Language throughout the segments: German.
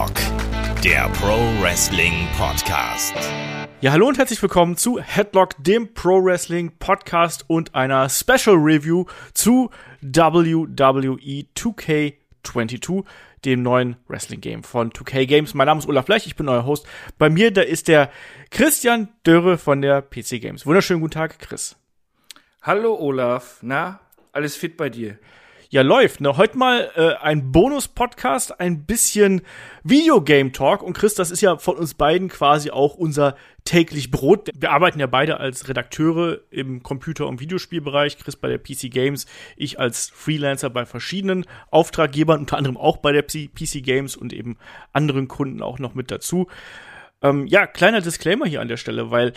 Headlock, der Pro Wrestling Podcast. Ja, hallo und herzlich willkommen zu Headlock, dem Pro Wrestling Podcast und einer Special Review zu WWE 2K22, dem neuen Wrestling Game von 2K Games. Mein Name ist Olaf Blech, ich bin euer Host. Bei mir, da ist der Christian Dörre von der PC Games. Wunderschönen guten Tag, Chris. Hallo Olaf, na, alles fit bei dir? Ja läuft. Ne? Heute mal äh, ein Bonus-Podcast, ein bisschen Videogame-Talk. Und Chris, das ist ja von uns beiden quasi auch unser täglich Brot. Wir arbeiten ja beide als Redakteure im Computer- und Videospielbereich. Chris bei der PC Games, ich als Freelancer bei verschiedenen Auftraggebern, unter anderem auch bei der PC Games und eben anderen Kunden auch noch mit dazu. Ähm, ja, kleiner Disclaimer hier an der Stelle, weil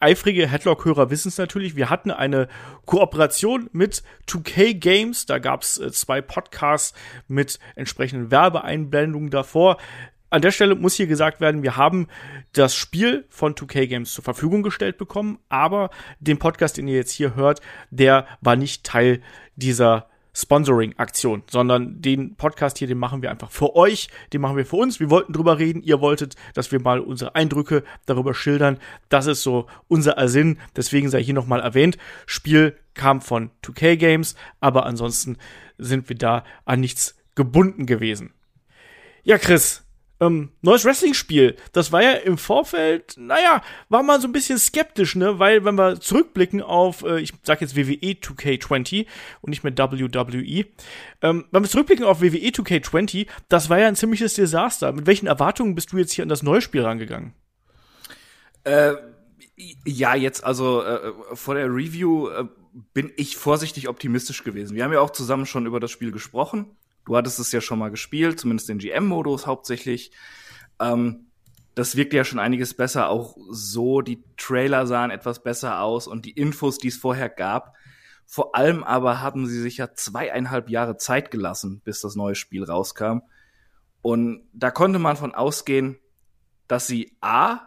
eifrige Headlock-Hörer wissen es natürlich. Wir hatten eine Kooperation mit 2K Games. Da gab es äh, zwei Podcasts mit entsprechenden Werbeeinblendungen davor. An der Stelle muss hier gesagt werden, wir haben das Spiel von 2K Games zur Verfügung gestellt bekommen, aber den Podcast, den ihr jetzt hier hört, der war nicht Teil dieser Sponsoring-Aktion, sondern den Podcast hier, den machen wir einfach für euch, den machen wir für uns. Wir wollten drüber reden, ihr wolltet, dass wir mal unsere Eindrücke darüber schildern. Das ist so unser Ersinn, deswegen sei hier nochmal erwähnt. Spiel kam von 2K Games, aber ansonsten sind wir da an nichts gebunden gewesen. Ja, Chris, ähm, neues Wrestling-Spiel. Das war ja im Vorfeld, naja, war man so ein bisschen skeptisch, ne? Weil, wenn wir zurückblicken auf, äh, ich sag jetzt WWE 2K20 und nicht mehr WWE, ähm, wenn wir zurückblicken auf WWE 2K20, das war ja ein ziemliches Desaster. Mit welchen Erwartungen bist du jetzt hier an das neue Spiel rangegangen? Äh, ja, jetzt also äh, vor der Review äh, bin ich vorsichtig optimistisch gewesen. Wir haben ja auch zusammen schon über das Spiel gesprochen. Du hattest es ja schon mal gespielt, zumindest den GM-Modus hauptsächlich. Ähm, das wirkte ja schon einiges besser. Auch so, die Trailer sahen etwas besser aus und die Infos, die es vorher gab. Vor allem aber haben sie sich ja zweieinhalb Jahre Zeit gelassen, bis das neue Spiel rauskam. Und da konnte man von ausgehen, dass sie A,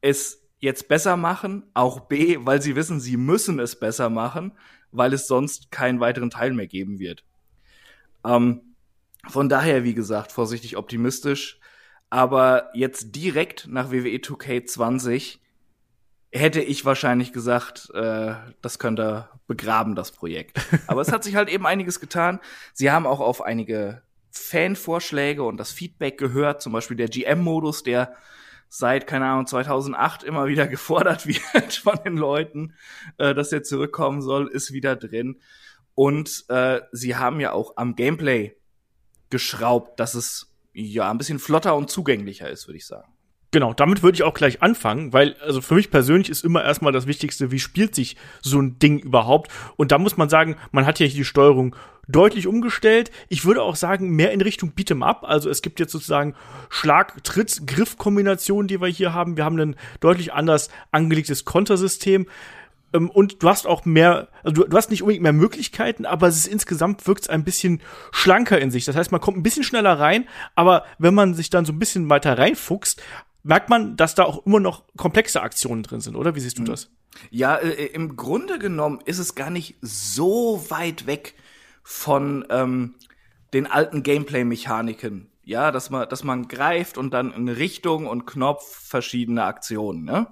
es jetzt besser machen, auch B, weil sie wissen, sie müssen es besser machen, weil es sonst keinen weiteren Teil mehr geben wird. Ähm, von daher, wie gesagt, vorsichtig optimistisch. Aber jetzt direkt nach WWE 2K20 hätte ich wahrscheinlich gesagt, äh, das könnte begraben, das Projekt. Aber es hat sich halt eben einiges getan. Sie haben auch auf einige Fanvorschläge und das Feedback gehört, zum Beispiel der GM-Modus, der seit, keine Ahnung, 2008 immer wieder gefordert wird von den Leuten, äh, dass er zurückkommen soll, ist wieder drin. Und äh, sie haben ja auch am Gameplay geschraubt, dass es ja ein bisschen flotter und zugänglicher ist, würde ich sagen. Genau, damit würde ich auch gleich anfangen, weil also für mich persönlich ist immer erstmal das Wichtigste, wie spielt sich so ein Ding überhaupt? Und da muss man sagen, man hat ja hier die Steuerung deutlich umgestellt. Ich würde auch sagen, mehr in Richtung Beat'em Up. Also es gibt jetzt sozusagen Schlag, Tritt, Griff-Kombinationen, die wir hier haben. Wir haben ein deutlich anders angelegtes Kontersystem. Ähm, und du hast auch mehr, also du, du, hast nicht unbedingt mehr Möglichkeiten, aber es ist insgesamt wirkt es ein bisschen schlanker in sich. Das heißt, man kommt ein bisschen schneller rein, aber wenn man sich dann so ein bisschen weiter reinfuchst, merkt man, dass da auch immer noch komplexe Aktionen drin sind, oder? Wie siehst du mhm. das? Ja, äh, im Grunde genommen ist es gar nicht so weit weg von ähm, den alten Gameplay-Mechaniken. Ja, dass man, dass man greift und dann in Richtung und Knopf verschiedene Aktionen, ne?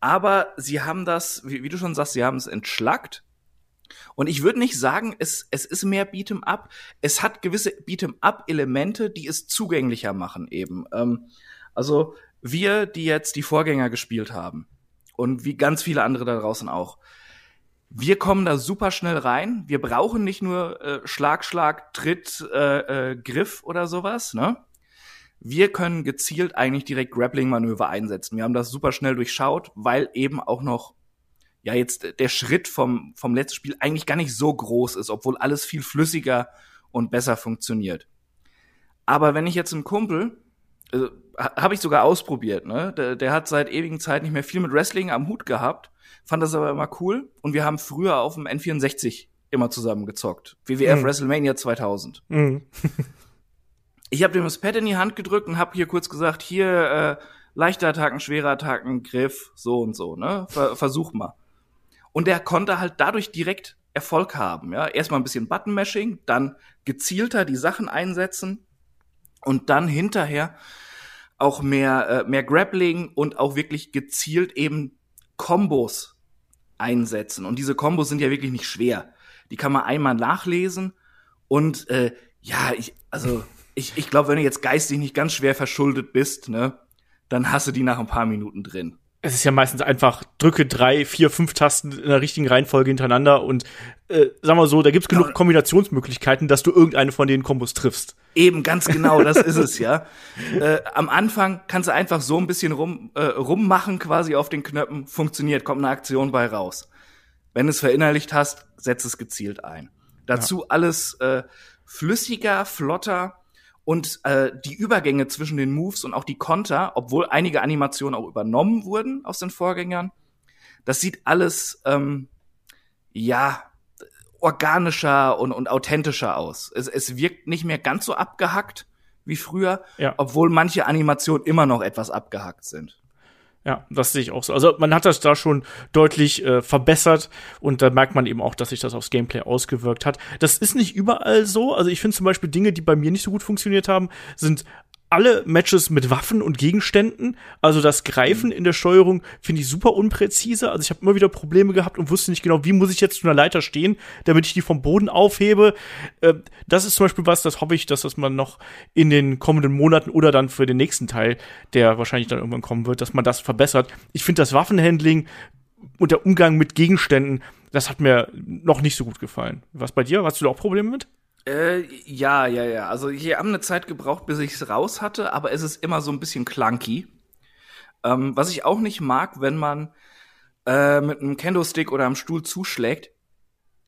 Aber sie haben das, wie, wie du schon sagst, sie haben es entschlackt. Und ich würde nicht sagen, es, es ist mehr Beat'em Up. Es hat gewisse Beat'em Up-Elemente, die es zugänglicher machen eben. Ähm, also wir, die jetzt die Vorgänger gespielt haben und wie ganz viele andere da draußen auch, wir kommen da super schnell rein. Wir brauchen nicht nur äh, Schlag, Schlag, Tritt, äh, äh, Griff oder sowas, ne? Wir können gezielt eigentlich direkt Grappling-Manöver einsetzen. Wir haben das super schnell durchschaut, weil eben auch noch ja jetzt der Schritt vom, vom letzten Spiel eigentlich gar nicht so groß ist, obwohl alles viel flüssiger und besser funktioniert. Aber wenn ich jetzt einen Kumpel, äh, habe ich sogar ausprobiert, ne? Der, der hat seit ewigen Zeit nicht mehr viel mit Wrestling am Hut gehabt, fand das aber immer cool und wir haben früher auf dem N64 immer zusammen gezockt. WWF mhm. WrestleMania 2000. Mhm. ich habe dem das Pad in die Hand gedrückt und habe hier kurz gesagt, hier äh, leichte Attacken, schwere Attacken, Griff, so und so, ne? Ver versuch mal. Und der konnte halt dadurch direkt Erfolg haben, ja? Erstmal ein bisschen Button-Mashing, dann gezielter die Sachen einsetzen und dann hinterher auch mehr, äh, mehr Grappling und auch wirklich gezielt eben Kombos einsetzen. Und diese Kombos sind ja wirklich nicht schwer. Die kann man einmal nachlesen und äh, ja, ich, also ich, ich glaube, wenn du jetzt geistig nicht ganz schwer verschuldet bist, ne, dann hast du die nach ein paar Minuten drin es ist ja meistens einfach, drücke drei, vier, fünf Tasten in der richtigen Reihenfolge hintereinander und äh, sagen wir so, da gibt's genug Kombinationsmöglichkeiten, dass du irgendeine von den Kombos triffst. Eben, ganz genau, das ist es, ja. Äh, am Anfang kannst du einfach so ein bisschen rum, äh, rummachen quasi auf den Knöpfen, funktioniert, kommt eine Aktion bei raus. Wenn du es verinnerlicht hast, setz es gezielt ein. Dazu ja. alles äh, flüssiger, flotter, und äh, die Übergänge zwischen den Moves und auch die Konter, obwohl einige Animationen auch übernommen wurden aus den Vorgängern, das sieht alles ähm, ja organischer und, und authentischer aus. Es, es wirkt nicht mehr ganz so abgehackt wie früher, ja. obwohl manche Animationen immer noch etwas abgehackt sind. Ja, das sehe ich auch so. Also man hat das da schon deutlich äh, verbessert und da merkt man eben auch, dass sich das aufs Gameplay ausgewirkt hat. Das ist nicht überall so. Also ich finde zum Beispiel Dinge, die bei mir nicht so gut funktioniert haben, sind alle Matches mit Waffen und Gegenständen. Also das Greifen in der Steuerung finde ich super unpräzise. Also ich habe immer wieder Probleme gehabt und wusste nicht genau, wie muss ich jetzt zu einer Leiter stehen, damit ich die vom Boden aufhebe. Äh, das ist zum Beispiel was, das hoffe ich, dass das man noch in den kommenden Monaten oder dann für den nächsten Teil, der wahrscheinlich dann irgendwann kommen wird, dass man das verbessert. Ich finde das Waffenhandling und der Umgang mit Gegenständen, das hat mir noch nicht so gut gefallen. Was bei dir? Hast du da auch Probleme mit? Äh, ja, ja, ja. Also hier haben eine Zeit gebraucht, bis ich es raus hatte, aber es ist immer so ein bisschen clunky. Ähm, was ich auch nicht mag, wenn man äh, mit einem Kendo-Stick oder am Stuhl zuschlägt,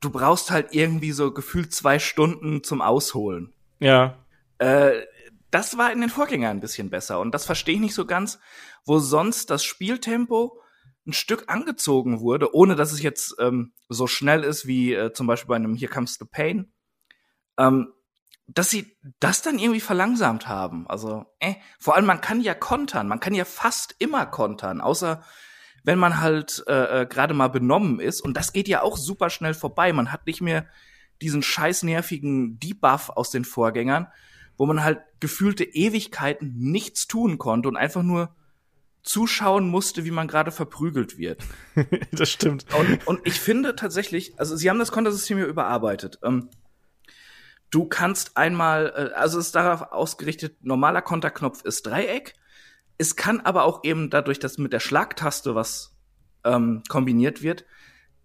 du brauchst halt irgendwie so gefühlt zwei Stunden zum Ausholen. Ja. Äh, das war in den Vorgängern ein bisschen besser und das verstehe ich nicht so ganz, wo sonst das Spieltempo ein Stück angezogen wurde, ohne dass es jetzt ähm, so schnell ist wie äh, zum Beispiel bei einem Here Comes the Pain ähm, dass sie das dann irgendwie verlangsamt haben. Also, äh, vor allem man kann ja kontern, man kann ja fast immer kontern, außer wenn man halt äh, äh, gerade mal benommen ist. Und das geht ja auch super schnell vorbei. Man hat nicht mehr diesen scheiß nervigen Debuff aus den Vorgängern, wo man halt gefühlte Ewigkeiten nichts tun konnte und einfach nur zuschauen musste, wie man gerade verprügelt wird. das stimmt. Und, und ich finde tatsächlich, also sie haben das Kontersystem ja überarbeitet. Ähm, Du kannst einmal, äh, also es ist darauf ausgerichtet, normaler Konterknopf ist Dreieck. Es kann aber auch eben dadurch, dass mit der Schlagtaste was ähm, kombiniert wird,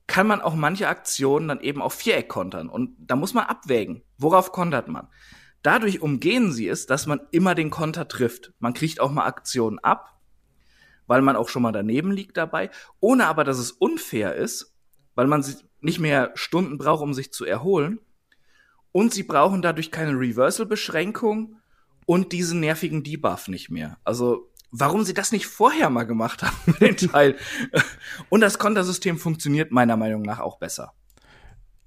kann man auch manche Aktionen dann eben auf Viereck kontern. Und da muss man abwägen, worauf kontert man. Dadurch umgehen sie es, dass man immer den Konter trifft. Man kriegt auch mal Aktionen ab, weil man auch schon mal daneben liegt dabei, ohne aber, dass es unfair ist, weil man nicht mehr Stunden braucht, um sich zu erholen und sie brauchen dadurch keine Reversal-Beschränkung und diesen nervigen Debuff nicht mehr. Also, warum sie das nicht vorher mal gemacht haben, den Teil. Und das Kontersystem funktioniert meiner Meinung nach auch besser.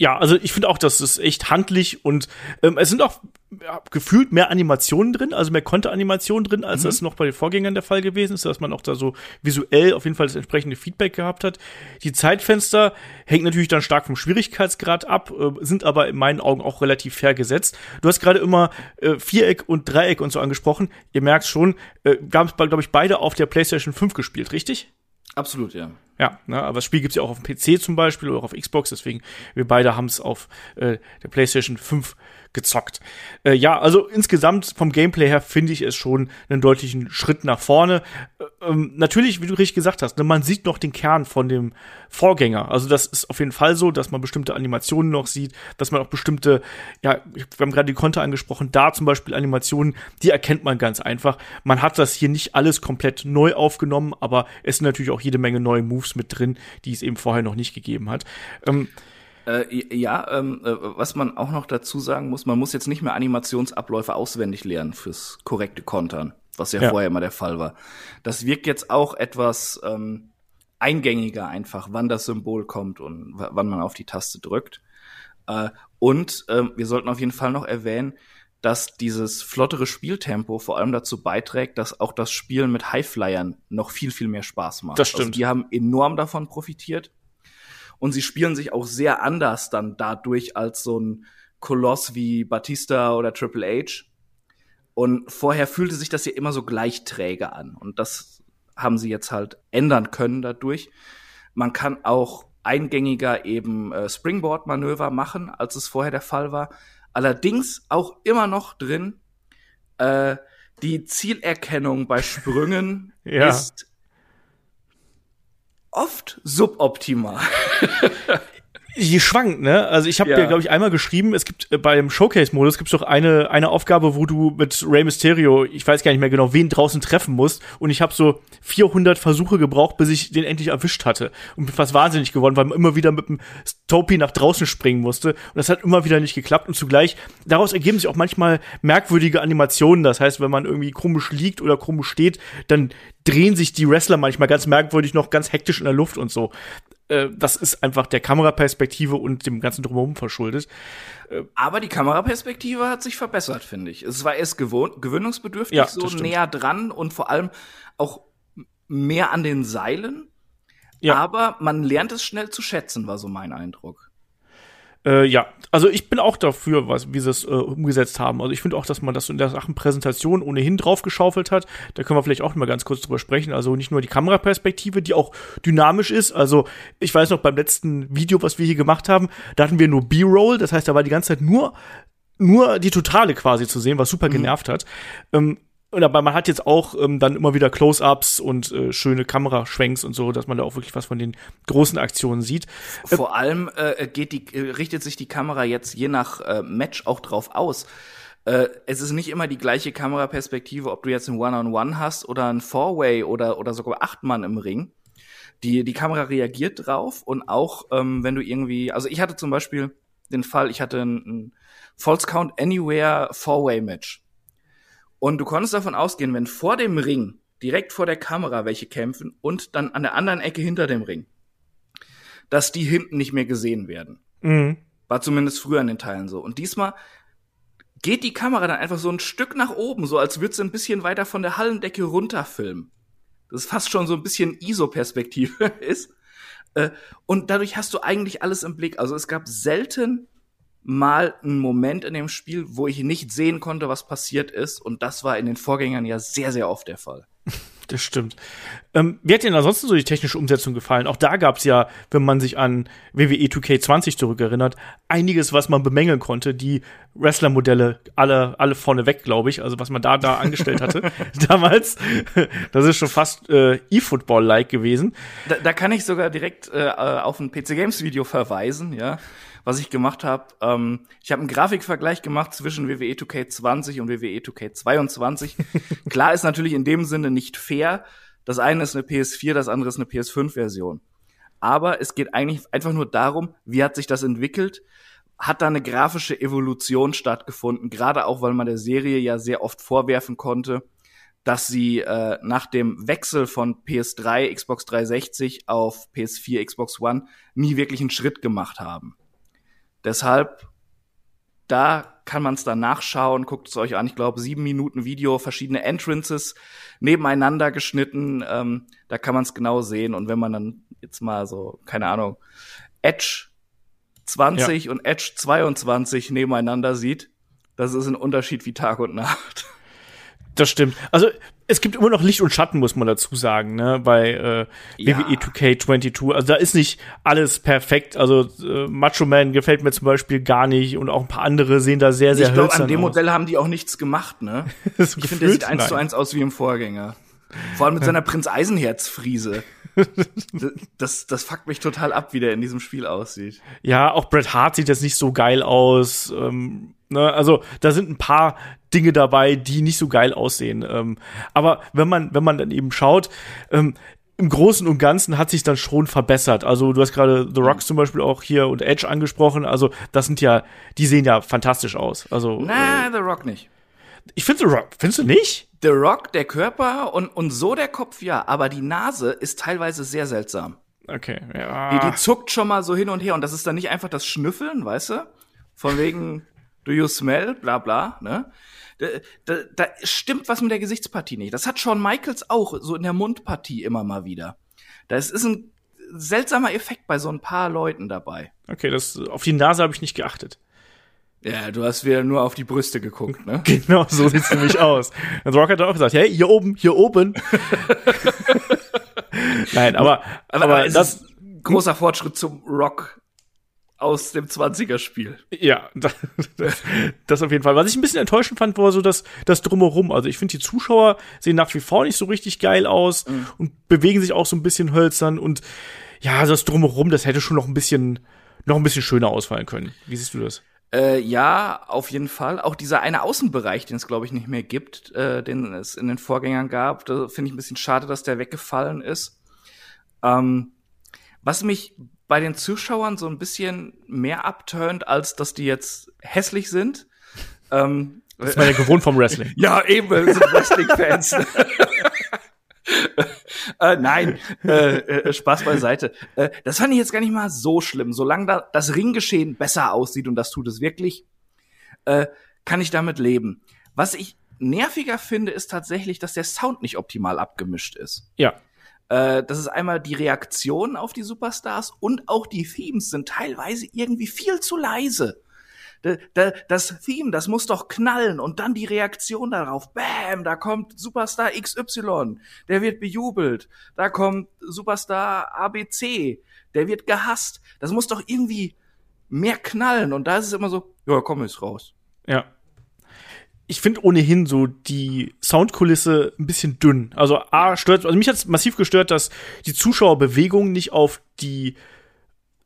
Ja, also ich finde auch, das ist echt handlich und ähm, es sind auch ja, gefühlt mehr Animationen drin, also mehr Konteranimationen drin, als mhm. das noch bei den Vorgängern der Fall gewesen ist, dass man auch da so visuell auf jeden Fall das entsprechende Feedback gehabt hat. Die Zeitfenster hängt natürlich dann stark vom Schwierigkeitsgrad ab, äh, sind aber in meinen Augen auch relativ fair gesetzt. Du hast gerade immer äh, Viereck und Dreieck und so angesprochen. Ihr merkt schon, äh, haben es, glaube ich, beide auf der PlayStation 5 gespielt, richtig? Absolut, ja. Ja, ne, aber das Spiel gibt's ja auch auf dem PC zum Beispiel oder auch auf Xbox, deswegen wir beide haben's auf äh, der PlayStation 5 gezockt. Äh, ja, also insgesamt vom Gameplay her finde ich es schon einen deutlichen Schritt nach vorne. Äh, ähm, natürlich, wie du richtig gesagt hast, ne, man sieht noch den Kern von dem Vorgänger. Also das ist auf jeden Fall so, dass man bestimmte Animationen noch sieht, dass man auch bestimmte, ja, wir haben gerade die Konter angesprochen, da zum Beispiel Animationen, die erkennt man ganz einfach. Man hat das hier nicht alles komplett neu aufgenommen, aber es sind natürlich auch jede Menge neue Moves mit drin, die es eben vorher noch nicht gegeben hat. Ähm, äh, ja, ähm, äh, was man auch noch dazu sagen muss, man muss jetzt nicht mehr Animationsabläufe auswendig lernen fürs korrekte Kontern, was ja, ja. vorher immer der Fall war. Das wirkt jetzt auch etwas ähm, eingängiger einfach, wann das Symbol kommt und wann man auf die Taste drückt. Äh, und äh, wir sollten auf jeden Fall noch erwähnen, dass dieses flottere Spieltempo vor allem dazu beiträgt, dass auch das Spielen mit Highflyern noch viel, viel mehr Spaß macht. Das stimmt. Also die haben enorm davon profitiert. Und sie spielen sich auch sehr anders dann dadurch als so ein Koloss wie Batista oder Triple H. Und vorher fühlte sich das ja immer so gleich träge an. Und das haben sie jetzt halt ändern können dadurch. Man kann auch eingängiger eben äh, Springboard-Manöver machen, als es vorher der Fall war. Allerdings auch immer noch drin, äh, die Zielerkennung bei Sprüngen Ja. ist oft suboptimal. Die schwankt, ne? Also ich habe Ja. dir, glaube ich, einmal geschrieben, es gibt äh, beim Showcase-Modus gibt's doch eine, eine Aufgabe, wo du mit Rey Mysterio, ich weiß gar nicht mehr genau, wen draußen treffen musst. Und ich habe so 400 Versuche gebraucht, bis ich den endlich erwischt hatte. Und bin fast wahnsinnig geworden, weil man immer wieder mit dem Stopi nach draußen springen musste. Und das hat immer wieder nicht geklappt. Und zugleich, daraus ergeben sich auch manchmal merkwürdige Animationen. Das heißt, wenn man irgendwie komisch liegt oder komisch steht, dann drehen sich die Wrestler manchmal ganz merkwürdig noch ganz hektisch in der Luft und so äh, das ist einfach der Kameraperspektive und dem ganzen Drumherum verschuldet. Aber die Kameraperspektive hat sich verbessert, finde ich. Es war erst gewohn gewöhnungsbedürftig, Ja, so stimmt. näher dran und vor allem auch mehr an den Seilen. Ja. Aber man lernt es schnell zu schätzen, war so mein Eindruck. Äh, ja, also ich bin auch dafür, was, wie sie es äh, umgesetzt haben. Also ich finde auch, dass man das in der Sachen Präsentation ohnehin draufgeschaufelt hat. Da können wir vielleicht auch mal ganz kurz drüber sprechen. Also nicht nur die Kameraperspektive, die auch dynamisch ist. Also ich weiß noch beim letzten Video, was wir hier gemacht haben, da hatten wir nur B-Roll. Das heißt, da war die ganze Zeit nur nur die Totale quasi zu sehen, was super genervt hat. Ähm, und aber man hat jetzt auch ähm, dann immer wieder Close-ups und äh, schöne Kameraschwenks und so, dass man da auch wirklich was von den großen Aktionen sieht. Vor allem äh, geht die, äh, richtet sich die Kamera jetzt je nach äh, Match auch drauf aus. Äh, es ist nicht immer die gleiche Kameraperspektive, ob du jetzt ein One-on-One hast oder ein Four-Way oder, oder sogar acht Mann im Ring. Die, die Kamera reagiert drauf und auch, ähm, wenn du irgendwie, also ich hatte zum Beispiel den Fall, ich hatte ein, ein False Count Anywhere Four-Way-Match. Und du konntest davon ausgehen, wenn vor dem Ring, direkt vor der Kamera welche kämpfen und dann an der anderen Ecke hinter dem Ring, dass die hinten nicht mehr gesehen werden. Mhm. War zumindest früher in den Teilen so. Und diesmal geht die Kamera dann einfach so ein Stück nach oben, so als würde sie ein bisschen weiter von der Hallendecke runterfilmen. Das ist fast schon so ein bisschen ISO-Perspektive ist. Äh, Und dadurch hast du eigentlich alles im Blick. Also es gab selten mal einen Moment in dem Spiel, wo ich nicht sehen konnte, was passiert ist. Und das war in den Vorgängern ja sehr, sehr oft der Fall. Das stimmt. Ähm, wie hat dir denn ansonsten so die technische Umsetzung gefallen? Auch da gab's ja, wenn man sich an WWE 2K20 zurückerinnert, einiges, was man bemängeln konnte. Die Wrestler-Modelle alle, alle vorneweg, glaube ich. Also was man da, da angestellt hatte damals. Das ist schon fast äh, E-Football-like gewesen. Da, da kann ich sogar direkt äh, auf ein PC Games Video verweisen, ja, was ich gemacht habe. Ähm, ich habe einen Grafikvergleich gemacht zwischen E WWE 2K20 und WWE 2K22. Klar ist natürlich in dem Sinne nicht fair. Das eine ist eine PS4, das andere ist eine PS5-Version. Aber es geht eigentlich einfach nur darum, wie hat sich das entwickelt? Hat da eine grafische Evolution stattgefunden? Gerade auch, weil man der Serie ja sehr oft vorwerfen konnte, dass sie äh, nach dem Wechsel von PS3, Xbox 360 auf PS4, Xbox One nie wirklich einen Schritt gemacht haben. Deshalb, da kann man es dann nachschauen, guckt es euch an. Ich glaube, sieben Minuten Video, verschiedene Entrances nebeneinander geschnitten. Ähm, da kann man es genau sehen. Und wenn man dann jetzt mal so, keine Ahnung, Edge 20 und Edge 22 nebeneinander sieht, das ist ein Unterschied wie Tag und Nacht. Das stimmt. Also es gibt immer noch Licht und Schatten, muss man dazu sagen, ne, bei äh, Ja. WWE 2K22. Also da ist nicht alles perfekt. Also äh, Macho Man gefällt mir zum Beispiel gar nicht und auch ein paar andere sehen da sehr, sehr ich glaube, an dem aus. Modell haben die auch nichts gemacht, ne? Ich finde, der sieht eins zu eins aus wie im Vorgänger. Vor allem mit seiner Prinz Eisenherz-Friese. Das, das fuckt mich total ab, wie der in diesem Spiel aussieht. Ja, auch Bret Hart sieht jetzt nicht so geil aus. Ähm, ne? Also da sind ein paar Dinge dabei, die nicht so geil aussehen. Ähm, aber wenn man, wenn man dann eben schaut, ähm, im Großen und Ganzen hat sich dann schon verbessert. Also du hast gerade The Rock zum Beispiel auch hier und Edge angesprochen. Also das sind ja, die sehen ja fantastisch aus. Also Na, The Rock nicht. ich finde The Rock, findest du nicht? The Rock, der Körper und, und so der Kopf, ja, aber die Nase ist teilweise sehr seltsam. Okay, Die, ja. die zuckt schon mal so hin und her und das ist dann nicht einfach das Schnüffeln, weißt du? Von wegen, do you smell, bla bla, ne? Da, da, da stimmt was mit der Gesichtspartie nicht. Das hat Shawn Michaels auch so in der Mundpartie immer mal wieder. Das ist ein seltsamer Effekt bei so ein paar Leuten dabei. Okay, das auf die Nase habe ich nicht geachtet. Ja, du hast wieder nur auf die Brüste geguckt, ne? Genau, so sieht's nämlich aus. Und Rock hat auch gesagt, hey, hier oben, hier oben. Nein, aber, aber, Aber, das, das ist ein großer Fortschritt zum Rock aus dem 20er-Spiel. ja, das, das auf jeden Fall. Was ich ein bisschen enttäuschend fand, war so das, das Drumherum. Also ich finde, die Zuschauer sehen nach wie vor nicht so richtig geil aus und bewegen sich auch so ein bisschen hölzern und ja, das Drumherum, das hätte schon noch ein bisschen, noch ein bisschen schöner ausfallen können. Wie siehst du das? Äh, ja, auf jeden Fall. Auch dieser eine Außenbereich, den es, glaube ich, nicht mehr gibt, äh, den es in den Vorgängern gab, da finde ich ein bisschen schade, dass der weggefallen ist. Ähm, was mich bei den Zuschauern so ein bisschen mehr abturnt, als dass die jetzt hässlich sind. Ähm, Das war ja gewohnt vom Wrestling. ja, eben, wir sind Wrestling-Fans. äh, nein, äh, äh, Spaß beiseite. Äh, das fand ich jetzt gar nicht mal so schlimm. Solange da das Ringgeschehen besser aussieht, und das tut es wirklich, äh, kann ich damit leben. Was ich nerviger finde, ist tatsächlich, dass der Sound nicht optimal abgemischt ist. Ja. Äh, das ist einmal die Reaktion auf die Superstars und auch die Themes sind teilweise irgendwie viel zu leise. Da- da- Das Theme, das muss doch knallen und dann die Reaktion darauf. Bam, da kommt Superstar XY, der wird bejubelt. Da kommt Superstar ABC, der wird gehasst. Das muss doch irgendwie mehr knallen und da ist es immer so, ja, komm jetzt raus. Ja. Ich finde ohnehin so die Soundkulisse ein bisschen dünn. Also A stört, also mich hat's massiv gestört, dass die Zuschauerbewegung nicht auf die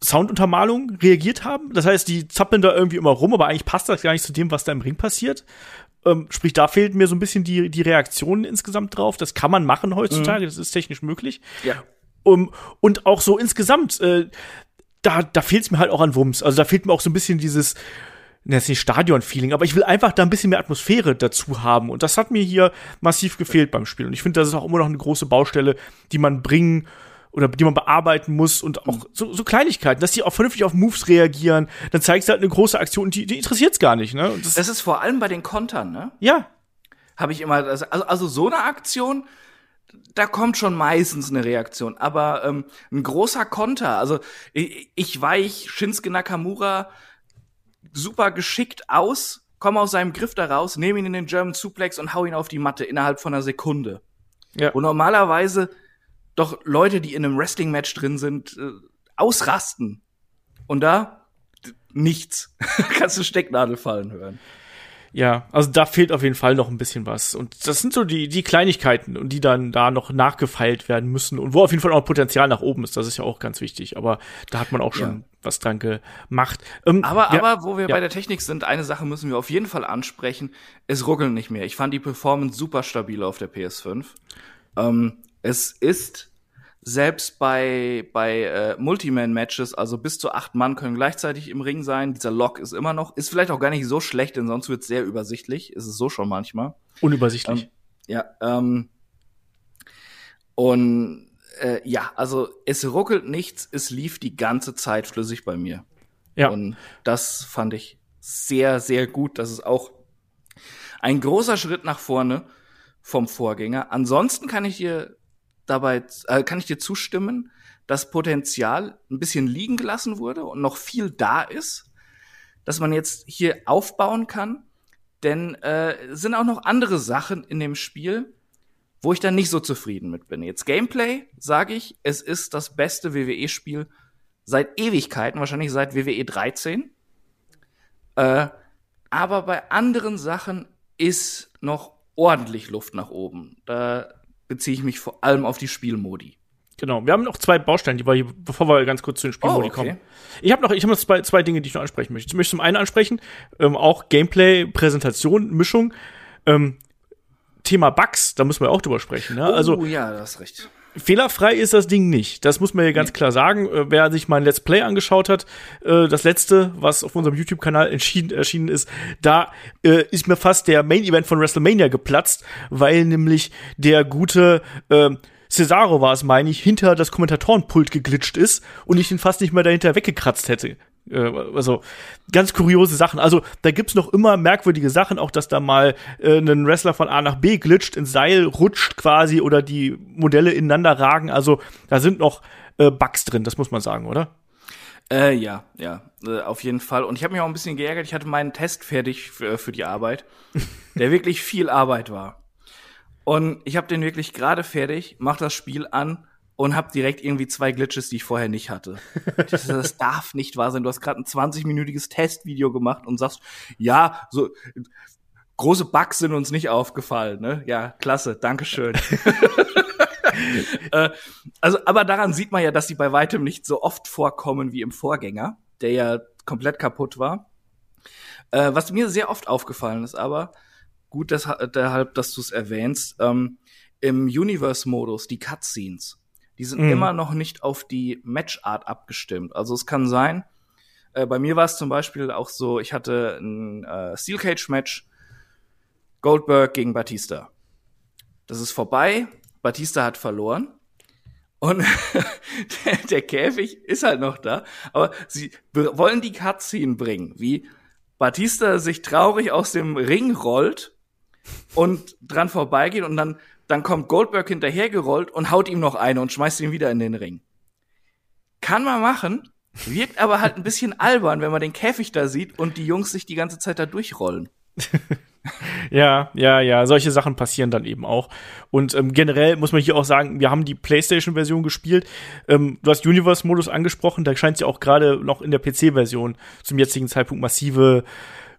Sounduntermalung reagiert haben. Das heißt, die zappeln da irgendwie immer rum, aber eigentlich passt das gar nicht zu dem, was da im Ring passiert. Ähm, sprich, da fehlt mir so ein bisschen die, die Reaktion insgesamt drauf. Das kann man machen heutzutage, das ist technisch möglich. Ja. Um, und auch so insgesamt, äh, da, da fehlt es mir halt auch an Wumms. Also da fehlt mir auch so ein bisschen dieses, jetzt nicht Stadion-Feeling, aber ich will einfach da ein bisschen mehr Atmosphäre dazu haben. Und das hat mir hier massiv gefehlt beim Spiel. Und ich finde, das ist auch immer noch eine große Baustelle, die man bringen oder die man bearbeiten muss und auch so, so Kleinigkeiten, dass die auch vernünftig auf Moves reagieren. Dann zeigst du halt eine große Aktion und die, die interessiert's gar nicht, ne? Das, Das ist vor allem bei den Kontern, ne? ja, habe ich immer, also, also so eine Aktion, da kommt schon meistens eine Reaktion. Aber ähm, ein großer Konter, also ich, ich weich Shinsuke Nakamura super geschickt aus, komme aus seinem Griff da raus, nehme ihn in den German Suplex und hau ihn auf die Matte innerhalb von einer Sekunde. Ja. Wo normalerweise doch Leute, die in einem Wrestling-Match drin sind, äh, ausrasten. Und da nichts. Kannst du Stecknadel fallen hören. Ja, also da fehlt auf jeden Fall noch ein bisschen was. Und das sind so die, die Kleinigkeiten, und die dann da noch nachgefeilt werden müssen. Und wo auf jeden Fall auch Potenzial nach oben ist, das ist ja auch ganz wichtig. Aber da hat man auch schon Ja. Was dran gemacht. Ähm, Aber, ja, aber wo wir ja. bei der Technik sind, eine Sache müssen wir auf jeden Fall ansprechen. Es ruckelt nicht mehr. Ich fand die Performance super stabil auf der PS5. Ähm, es ist selbst bei, bei äh, Multiman-Matches, also bis zu acht Mann können gleichzeitig im Ring sein. Dieser Lock ist immer noch, ist vielleicht auch gar nicht so schlecht, denn sonst wird es sehr übersichtlich. Ist es so schon manchmal. unübersichtlich. Ähm, ja, ähm, und äh, ja, also es ruckelt nichts, es lief die ganze Zeit flüssig bei mir. ja. Und das fand ich sehr, sehr gut. Das ist auch ein großer Schritt nach vorne vom Vorgänger. Ansonsten kann ich dir dabei, äh, kann ich dir zustimmen, dass Potenzial ein bisschen liegen gelassen wurde und noch viel da ist, dass man jetzt hier aufbauen kann. Denn äh, es sind auch noch andere Sachen in dem Spiel, wo ich dann nicht so zufrieden mit bin. Jetzt Gameplay, sage ich, es ist das beste WWE-Spiel seit Ewigkeiten, wahrscheinlich seit WWE 13. Äh, aber bei anderen Sachen ist noch ordentlich Luft nach oben. Da beziehe ich mich vor allem auf die Spielmodi. Genau. Wir haben noch zwei Bausteine, die wir hier, bevor wir ganz kurz zu den Spielmodi Oh, okay. kommen. Ich habe noch, ich habe noch zwei, zwei Dinge, die ich noch ansprechen möchte. Ich möchte zum einen ansprechen, ähm, auch Gameplay, Präsentation, Mischung. Ähm, Thema Bugs, da müssen wir auch drüber sprechen. Ne? Also oh, ja, das ist recht. fehlerfrei ist das Ding nicht. Das muss man ja ganz klar sagen. Äh, wer sich mein Let's Play angeschaut hat, äh, das letzte, was auf unserem YouTube-Kanal erschienen ist, da äh, ist mir fast der Main-Event von WrestleMania geplatzt, weil nämlich der gute äh, Cesaro war es, meine ich, hinter das Kommentatorenpult geglitscht ist und ich ihn fast nicht mehr dahinter weggekratzt hätte. Äh, Also ganz kuriose Sachen. Also da gibt's noch immer merkwürdige Sachen, auch dass da mal äh, ein Wrestler von A nach B glitscht, ins Seil rutscht quasi oder die Modelle ineinander ragen. Also da sind noch äh, Bugs drin, das muss man sagen, oder? Äh, ja, ja, äh, auf jeden Fall. Und ich habe mich auch ein bisschen geärgert. Ich hatte meinen Test fertig für, für die Arbeit, der wirklich viel Arbeit war. Und ich habe den wirklich gerade fertig, mach das Spiel an und habe direkt irgendwie zwei Glitches, die ich vorher nicht hatte. Das, das darf nicht wahr sein. Du hast gerade ein 20-minütiges Testvideo gemacht und sagst, ja, so große Bugs sind uns nicht aufgefallen. Ne? Ja, klasse, Dankeschön. äh, also, aber daran sieht man ja, dass sie bei weitem nicht so oft vorkommen wie im Vorgänger, der ja komplett kaputt war. Äh, was mir sehr oft aufgefallen ist, aber gut, deshalb, dass du es erwähnst, ähm, im Universe-Modus, die Cutscenes, die sind mm. immer noch nicht auf die Matchart abgestimmt. Also es kann sein, äh, bei mir war es zum Beispiel auch so, ich hatte ein äh, Steel Cage Match, Goldberg gegen Batista. Das ist vorbei, Batista hat verloren. Und der, der, Käfig ist halt noch da. Aber sie wollen die Cutscene bringen, wie Batista sich traurig aus dem Ring rollt und dran vorbeigeht und dann, dann kommt Goldberg hinterhergerollt und haut ihm noch eine und schmeißt ihn wieder in den Ring. Kann man machen, wirkt aber halt ein bisschen albern, wenn man den Käfig da sieht und die Jungs sich die ganze Zeit da durchrollen. ja, ja, ja, solche Sachen passieren dann eben auch. Und ähm, generell muss man hier auch sagen, wir haben die PlayStation-Version gespielt. Ähm, du hast Universe-Modus angesprochen, da scheint es ja auch gerade noch in der PC-Version zum jetzigen Zeitpunkt massive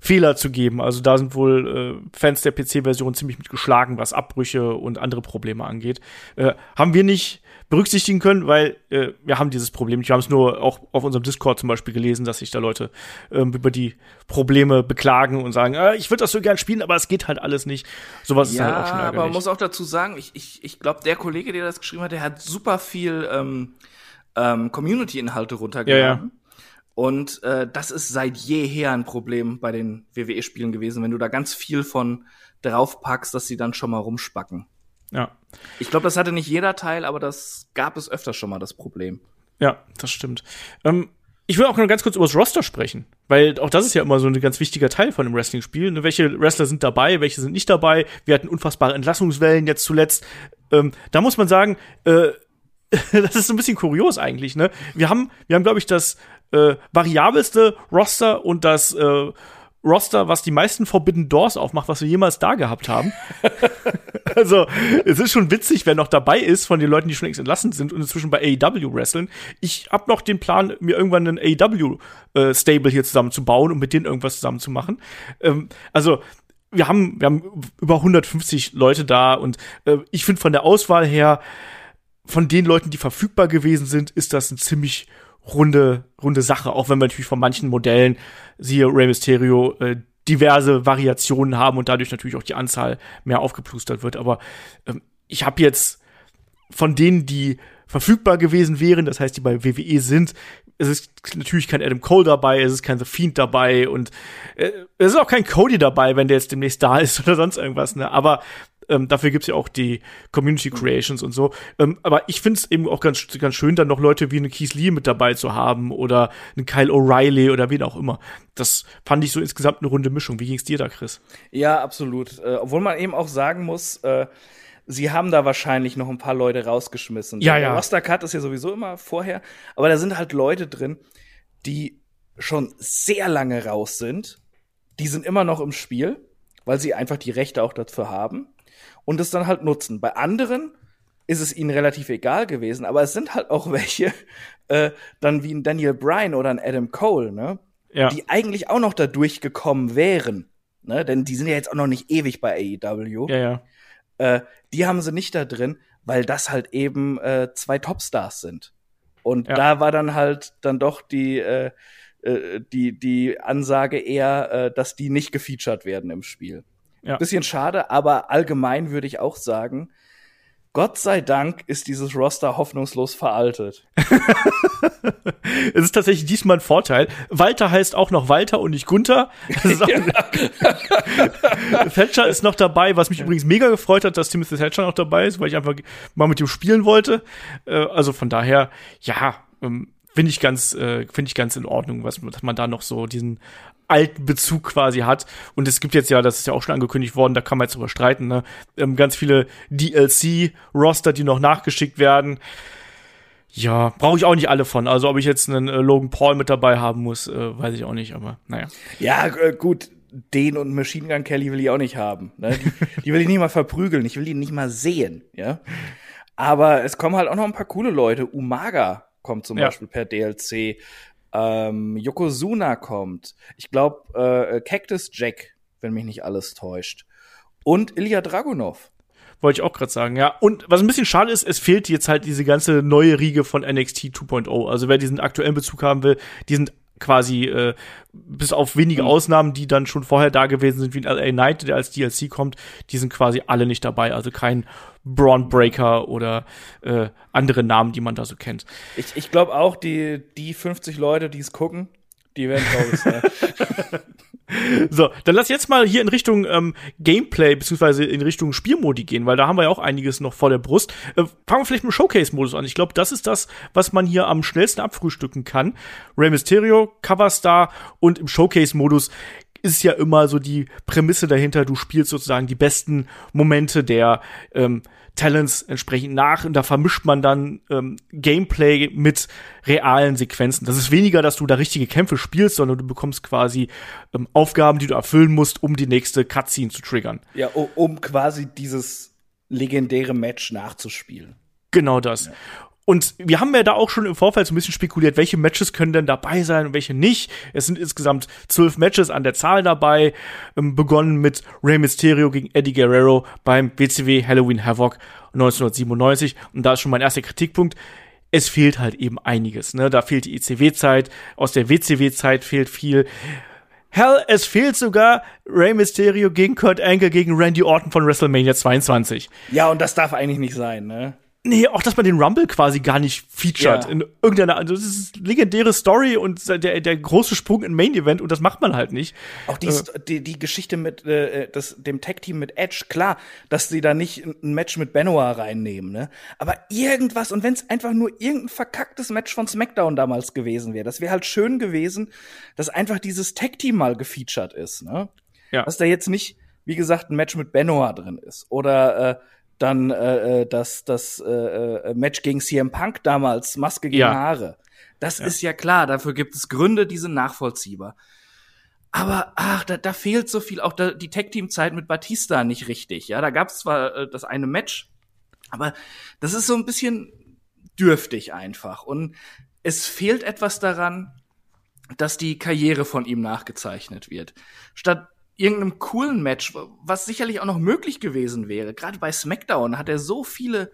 Fehler zu geben. Also da sind wohl äh, Fans der PC-Version ziemlich mit geschlagen, was Abbrüche und andere Probleme angeht. Äh, haben wir nicht berücksichtigen können, weil äh, wir haben dieses Problem. Wir haben es nur auch auf unserem Discord zum Beispiel gelesen, dass sich da Leute ähm, über die Probleme beklagen und sagen, äh, ich würde das so gern spielen, aber es geht halt alles nicht. Sowas ja, ist halt auch schon ärgerlich. aber man muss auch dazu sagen, ich, ich, ich glaube, der Kollege, der das geschrieben hat, der hat super viel ähm, ähm, Community-Inhalte runtergeladen. Ja, ja. Und äh, das ist seit jeher ein Problem bei den WWE-Spielen gewesen, wenn du da ganz viel von draufpackst, dass sie dann schon mal rumspacken. Ja. Ich glaube, das hatte nicht jeder Teil, aber das gab es öfter schon mal das Problem. Ja, das stimmt. Ähm, ich will auch noch ganz kurz über das Roster sprechen, weil auch das ist ja immer so ein ganz wichtiger Teil von einem Wrestling-Spiel. Ne? Welche Wrestler sind dabei, welche sind nicht dabei? Wir hatten unfassbare Entlassungswellen jetzt zuletzt. Ähm, da muss man sagen, äh, das ist so ein bisschen kurios eigentlich. Ne? Wir haben, wir haben, glaube ich, das äh, variabelste Roster und das äh, Roster, was die meisten Forbidden Doors aufmacht, was wir jemals da gehabt haben. also, es ist schon witzig, wer noch dabei ist von den Leuten, die schon längst entlassen sind und inzwischen bei AEW wresteln. Ich habe noch den Plan, mir irgendwann einen AEW äh, hier zusammenzubauen und mit denen irgendwas zusammenzumachen. Ähm, also, wir haben, wir haben über 150 Leute da und äh, ich finde von der Auswahl her, von den Leuten, die verfügbar gewesen sind, ist das ein ziemlich runde, runde Sache, auch wenn wir natürlich von manchen Modellen, siehe Rey Mysterio, äh, diverse Variationen haben und dadurch natürlich auch die Anzahl mehr aufgeplustert wird. Aber ähm, ich habe jetzt von denen, die verfügbar gewesen wären, das heißt, die bei WWE sind, es ist natürlich kein Adam Cole dabei, es ist kein The Fiend dabei und äh, es ist auch kein Cody dabei, wenn der jetzt demnächst da ist oder sonst irgendwas, ne? Aber ähm, dafür gibt's ja auch die Community Creations und so. Ähm, aber ich find's eben auch ganz, ganz schön, dann noch Leute wie eine Keith Lee mit dabei zu haben oder einen Kyle O'Reilly oder wen auch immer. Das fand ich so insgesamt eine runde Mischung. Wie ging's dir da, Chris? Ja, absolut. Äh, obwohl man eben auch sagen muss, äh, sie haben da wahrscheinlich noch ein paar Leute rausgeschmissen. Ja, ja. Der Roster Cut ist ja sowieso immer vorher, aber da sind halt Leute drin, die schon sehr lange raus sind. Die sind immer noch im Spiel, weil sie einfach die Rechte auch dafür haben und es dann halt nutzen. Bei anderen ist es ihnen relativ egal gewesen, aber es sind halt auch welche, äh, dann wie ein Daniel Bryan oder ein Adam Cole, ne? Ja. Die eigentlich auch noch da durchgekommen wären, ne? Denn die sind ja jetzt auch noch nicht ewig bei AEW. Ja, ja. Äh, die haben sie nicht da drin, weil das halt eben äh, zwei Topstars sind. Und ja. da war dann halt dann doch die, äh, äh, die, die Ansage eher, äh, dass die nicht gefeatured werden im Spiel. Ja. Bisschen schade, aber allgemein würde ich auch sagen, Gott sei Dank ist dieses Roster hoffnungslos veraltet. es ist tatsächlich diesmal ein Vorteil. Walter heißt auch noch Walter und nicht Gunther. Thatcher ist noch dabei, was mich übrigens mega gefreut hat, dass Timothy Thatcher noch dabei ist, weil ich einfach mal mit ihm spielen wollte. Äh, also von daher, ja, ähm, finde ich ganz, äh, finde ich ganz in Ordnung, was, dass man da noch so diesen alten Bezug quasi hat. Und es gibt jetzt ja, das ist ja auch schon angekündigt worden, da kann man jetzt drüber streiten, ne? Ähm, ganz viele DLC-Roster, die noch nachgeschickt werden. Ja, brauche ich auch nicht alle von. Also ob ich jetzt einen äh, Logan Paul mit dabei haben muss, äh, weiß ich auch nicht, aber naja. Ja, äh, gut, den und Machine Gun Kelly will ich auch nicht haben. Ne? Die, die will ich nicht mal verprügeln, ich will die nicht mal sehen, ja. Aber es kommen halt auch noch ein paar coole Leute. Umaga kommt zum Ja. Beispiel per DLC. Ähm, Yokozuna kommt. Ich glaube, äh, Cactus Jack, wenn mich nicht alles täuscht. Und Ilya Dragunov. Wollte ich auch gerade sagen, ja. Und was ein bisschen schade ist, es fehlt jetzt halt diese ganze neue Riege von NXT 2.0. Also wer diesen aktuellen Bezug haben will, die sind quasi äh, bis auf wenige Ausnahmen, die dann schon vorher da gewesen sind, wie in LA Knight, der als DLC kommt, die sind quasi alle nicht dabei. Also kein Braun Breaker oder äh, andere Namen, die man da so kennt. Ich, ich glaube auch, die, die 50 Leute, die es gucken, die werden traurig sein. So, dann lass jetzt mal hier in Richtung ähm, Gameplay beziehungsweise in Richtung Spielmodi gehen, weil da haben wir ja auch einiges noch vor der Brust. Äh, fangen wir vielleicht mit dem Showcase-Modus an. Ich glaube, das ist das, was man hier am schnellsten abfrühstücken kann. Rey Mysterio, Coverstar und im Showcase-Modus ist ja immer so die Prämisse dahinter, du spielst sozusagen die besten Momente der ähm, Talents entsprechend nach und da vermischt man dann ähm, Gameplay mit realen Sequenzen. Das ist weniger, dass du da richtige Kämpfe spielst, sondern du bekommst quasi ähm, Aufgaben, die du erfüllen musst, um die nächste Cutscene zu triggern. ja, um, um quasi dieses legendäre Match nachzuspielen. Genau das. Und wir haben ja da auch schon im Vorfeld so ein bisschen spekuliert, welche Matches können denn dabei sein und welche nicht. Es sind insgesamt zwölf Matches an der Zahl dabei, ähm, begonnen mit Rey Mysterio gegen Eddie Guerrero beim WCW Halloween Havoc 1997. Und da ist schon mein erster Kritikpunkt. Es fehlt halt eben einiges. Ne? Da fehlt die ECW-Zeit, aus der WCW-Zeit fehlt viel. Hell, es fehlt sogar Rey Mysterio gegen Kurt Angle gegen Randy Orton von WrestleMania 22. Ja, und das darf eigentlich nicht sein, ne? Nee, auch dass man den Rumble quasi gar nicht featured Ja. in irgendeiner, also das ist eine legendäre Story und der, der große Sprung in Main Event und das macht man halt nicht. Auch die, die, die Geschichte mit äh, das, dem Tag-Team mit Edge, klar, dass sie da nicht ein Match mit Benoit reinnehmen, ne? Aber irgendwas, und wenn es einfach nur irgendein verkacktes Match von SmackDown damals gewesen wäre, das wäre halt schön gewesen, dass einfach dieses Tag-Team mal gefeatured ist, ne? Ja. Dass da jetzt nicht, wie gesagt, ein Match mit Benoit drin ist. Oder äh, dann äh, äh, das, das äh, äh, Match gegen CM Punk damals, Maske gegen Ja. Haare. Das ist ja klar, dafür gibt es Gründe, die sind nachvollziehbar. Aber ach, da, da fehlt so viel, auch da, die Tag-Team-Zeit mit Batista nicht richtig. Ja, da gab es zwar äh, das eine Match, aber das ist so ein bisschen dürftig einfach. Und es fehlt etwas daran, dass die Karriere von ihm nachgezeichnet wird. Statt irgendeinem coolen Match, was sicherlich auch noch möglich gewesen wäre. Gerade bei SmackDown hat er so viele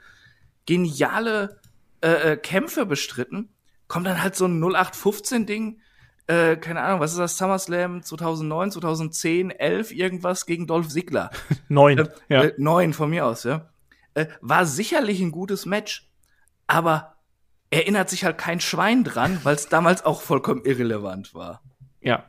geniale äh, äh, Kämpfe bestritten. Kommt dann halt so ein 0815-Ding, äh, keine Ahnung, was ist das, SummerSlam 2009, 2010, 11, irgendwas gegen Dolph Ziggler. Neun. ja. Äh, neun von mir aus, ja. Äh, war sicherlich ein gutes Match, aber erinnert sich halt kein Schwein dran, weil es damals auch vollkommen irrelevant war. Ja.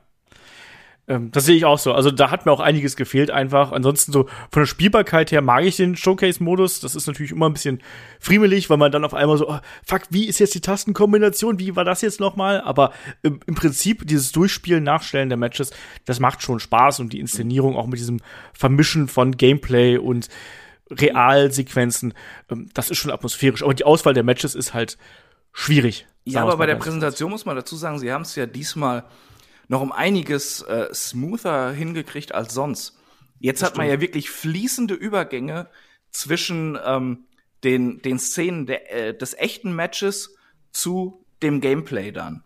Ähm, das sehe ich auch so. Also da hat mir auch einiges gefehlt einfach. Ansonsten so von der Spielbarkeit her mag ich den Showcase-Modus. Das ist natürlich immer ein bisschen friemelig, weil man dann auf einmal so, oh, fuck, wie ist jetzt die Tastenkombination? Wie war das jetzt nochmal? Aber im, im Prinzip dieses Durchspielen, Nachstellen der Matches, das macht schon Spaß und die Inszenierung auch mit diesem Vermischen von Gameplay und Realsequenzen, ähm, das ist schon atmosphärisch. Aber die Auswahl der Matches ist halt schwierig. Ja, aber bei der Präsentation muss man dazu sagen, sie haben es ja diesmal noch um einiges äh, smoother hingekriegt als sonst. Jetzt hat man ja wirklich fließende Übergänge zwischen ähm, den, den Szenen der, äh, des echten Matches zu dem Gameplay dann.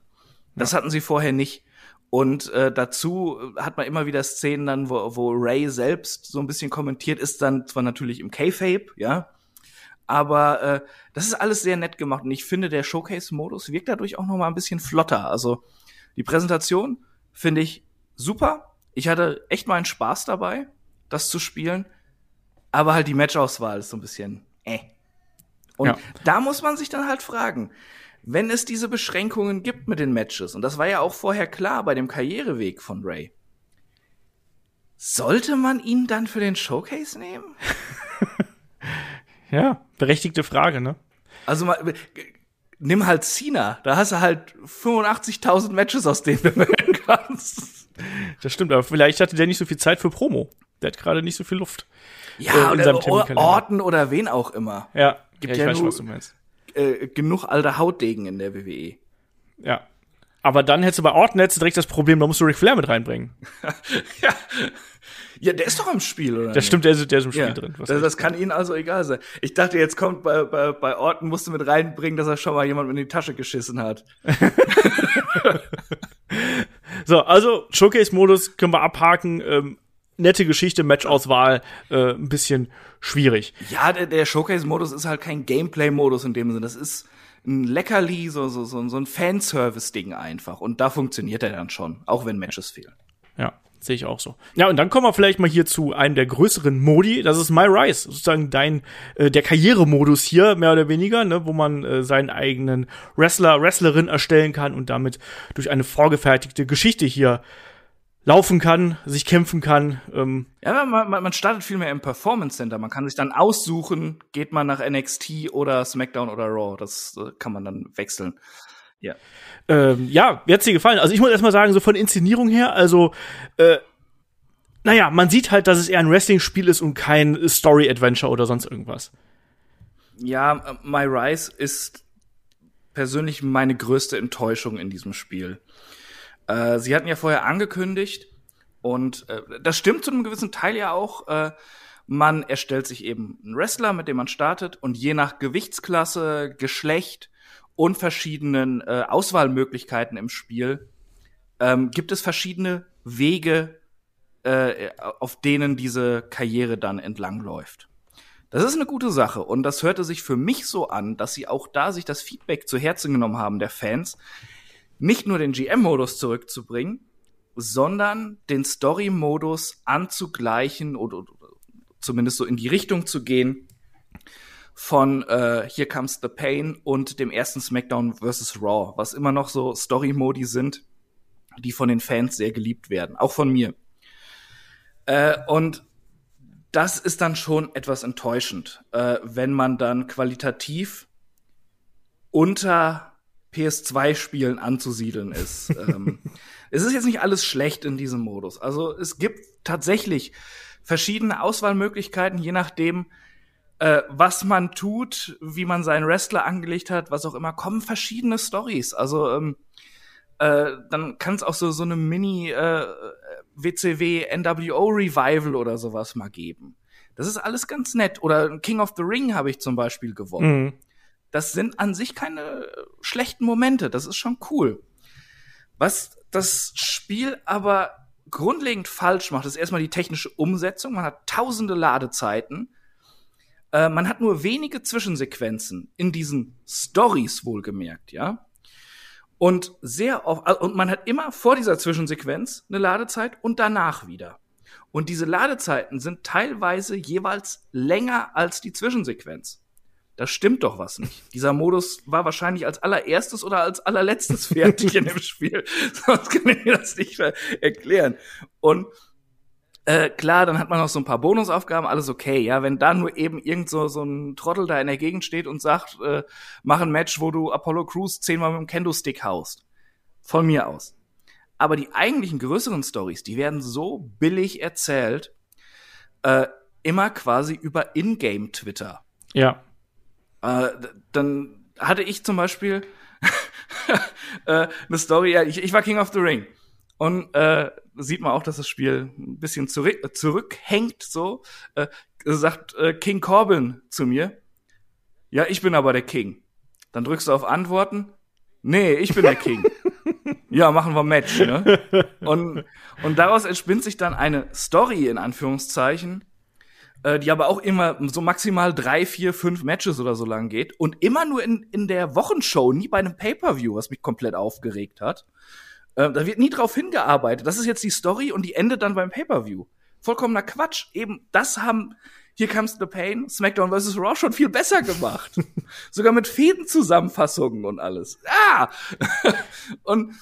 Das hatten sie vorher nicht. Und äh, dazu hat man immer wieder Szenen dann, wo, wo Ray selbst so ein bisschen kommentiert, ist dann zwar natürlich im K-Fape, ja, aber äh, das ist alles sehr nett gemacht und ich finde, der Showcase-Modus wirkt dadurch auch noch mal ein bisschen flotter. Also die Präsentation finde ich super. Ich hatte echt meinen Spaß dabei, das zu spielen, aber halt die Matchauswahl ist so ein bisschen äh. Und Ja. da muss man sich dann halt fragen, wenn es diese Beschränkungen gibt mit den Matches, und das war ja auch vorher klar bei dem Karriereweg von Ray, sollte man ihn dann für den Showcase nehmen? Ja, berechtigte Frage, ne? Also mal, nimm halt Cena, da hast du halt 85.000 Matches, aus denen du kannst. Das stimmt, aber vielleicht hatte der nicht so viel Zeit für Promo. Der hat gerade nicht so viel Luft. Ja, in oder seinem Terminkalender. Orten oder wen auch immer. Ja, Gibt ja ich ja weiß nur- was du meinst. äh, genug alter Hautdegen in der WWE. Ja. Aber dann hättest du bei Orton jetzt direkt das Problem, da musst du Ric Flair mit reinbringen. ja. Ja, der ist doch im Spiel, oder? Das stimmt, der ist, der ist im Spiel ja, drin. Das, das, kann ihnen also egal sein. Ich dachte, jetzt kommt bei, bei, bei Orton, musst du mit reinbringen, dass er schon mal jemand in die Tasche geschissen hat. so, also Showcase-Modus können wir abhaken. Ähm, nette Geschichte, Matchauswahl, äh, ein bisschen schwierig. Ja, der, der Showcase-Modus ist halt kein Gameplay-Modus in dem Sinne. Das ist ein Leckerli, so, so, so, so ein Fanservice-Ding einfach. Und da funktioniert er dann schon, auch wenn Matches fehlen. Ja. Sehe ich auch so. Ja, und dann kommen wir vielleicht mal hier zu einem der größeren Modi. Das ist My Rise, sozusagen dein äh, der Karrieremodus hier mehr oder weniger, ne, wo man äh, seinen eigenen Wrestler, Wrestlerin erstellen kann und damit durch eine vorgefertigte Geschichte hier laufen kann, sich kämpfen kann. Ähm. Ja, man, man startet viel mehr im Performance Center. Man kann sich dann aussuchen, geht man nach NXT oder SmackDown oder Raw. Das äh, kann man dann wechseln. Ja. Ähm, ja, wie hat's dir gefallen? Also ich muss erstmal sagen, so von Inszenierung her, also äh, naja, man sieht halt, dass es eher ein Wrestling-Spiel ist und kein Story-Adventure oder sonst irgendwas. Ja, My Rise ist persönlich meine größte Enttäuschung in diesem Spiel. Äh, sie hatten ja vorher angekündigt, und äh, das stimmt zu einem gewissen Teil ja auch, äh, man erstellt sich eben einen Wrestler, mit dem man startet, und je nach Gewichtsklasse, Geschlecht und verschiedenen äh, Auswahlmöglichkeiten im Spiel ähm, gibt es verschiedene Wege, äh, auf denen diese Karriere dann entlangläuft. Das ist eine gute Sache und das hörte sich für mich so an, dass sie auch da sich das Feedback zu Herzen genommen haben der Fans, nicht nur den GM-Modus zurückzubringen, sondern den Story-Modus anzugleichen oder, oder zumindest so in die Richtung zu gehen, von äh, Here Comes the Pain und dem ersten SmackDown vs. Raw, was immer noch so Story-Modi sind, die von den Fans sehr geliebt werden, auch von mir. Äh, und das ist dann schon etwas enttäuschend, äh, wenn man dann qualitativ unter PS2-Spielen anzusiedeln ist. ähm, es ist jetzt nicht alles schlecht in diesem Modus. Also es gibt tatsächlich verschiedene Auswahlmöglichkeiten, je nachdem, äh, was man tut, wie man seinen Wrestler angelegt hat, was auch immer, kommen verschiedene Stories. Also ähm, äh, dann kann es auch so so eine Mini äh, WCW NWO Revival oder sowas mal geben. Das ist alles ganz nett. Oder King of the Ring habe ich zum Beispiel gewonnen. Mhm. Das sind an sich keine schlechten Momente. Das ist schon cool. Was das Spiel aber grundlegend falsch macht, ist erstmal die technische Umsetzung. Man hat tausende Ladezeiten äh, man hat nur wenige Zwischensequenzen in diesen Stories wohlgemerkt, ja. Und sehr oft, und man hat immer vor dieser Zwischensequenz eine Ladezeit und danach wieder. Und diese Ladezeiten sind teilweise jeweils länger als die Zwischensequenz. Da stimmt doch was nicht. Dieser Modus war wahrscheinlich als allererstes oder als allerletztes fertig in dem Spiel. Sonst kann ich mir das nicht erklären. Und äh, klar, dann hat man noch so ein paar Bonusaufgaben, alles okay, ja. Wenn da nur eben irgend so, so ein Trottel da in der Gegend steht und sagt, äh, mach ein Match, wo du Apollo Crews zehnmal mit dem Kendo-Stick haust. Von mir aus. Aber die eigentlichen größeren Stories, die werden so billig erzählt, äh, immer quasi über Ingame-Twitter. Ja. Äh, dann hatte ich zum Beispiel äh, eine Story, ja, ich, ich war King of the Ring. Und äh, sieht man auch, dass das Spiel ein bisschen zurück, zurückhängt, so. Äh, sagt äh, King Corbin zu mir, ja, ich bin aber der King. Dann drückst du auf Antworten, nee, ich bin der King. ja, machen wir Match, ne? Und, und daraus entspinnt sich dann eine Story, in Anführungszeichen, äh, die aber auch immer so maximal drei, vier, fünf Matches oder so lang geht und immer nur in, in der Wochenshow, nie bei einem Pay-Per-View, was mich komplett aufgeregt hat. Äh, da wird nie drauf hingearbeitet. Das ist jetzt die Story und die endet dann beim Pay-Per-View. Vollkommener Quatsch. Eben, das haben hier Comes the Pain, SmackDown vs. Raw schon viel besser gemacht. Sogar mit Fädenzusammenfassungen und alles. Ah! und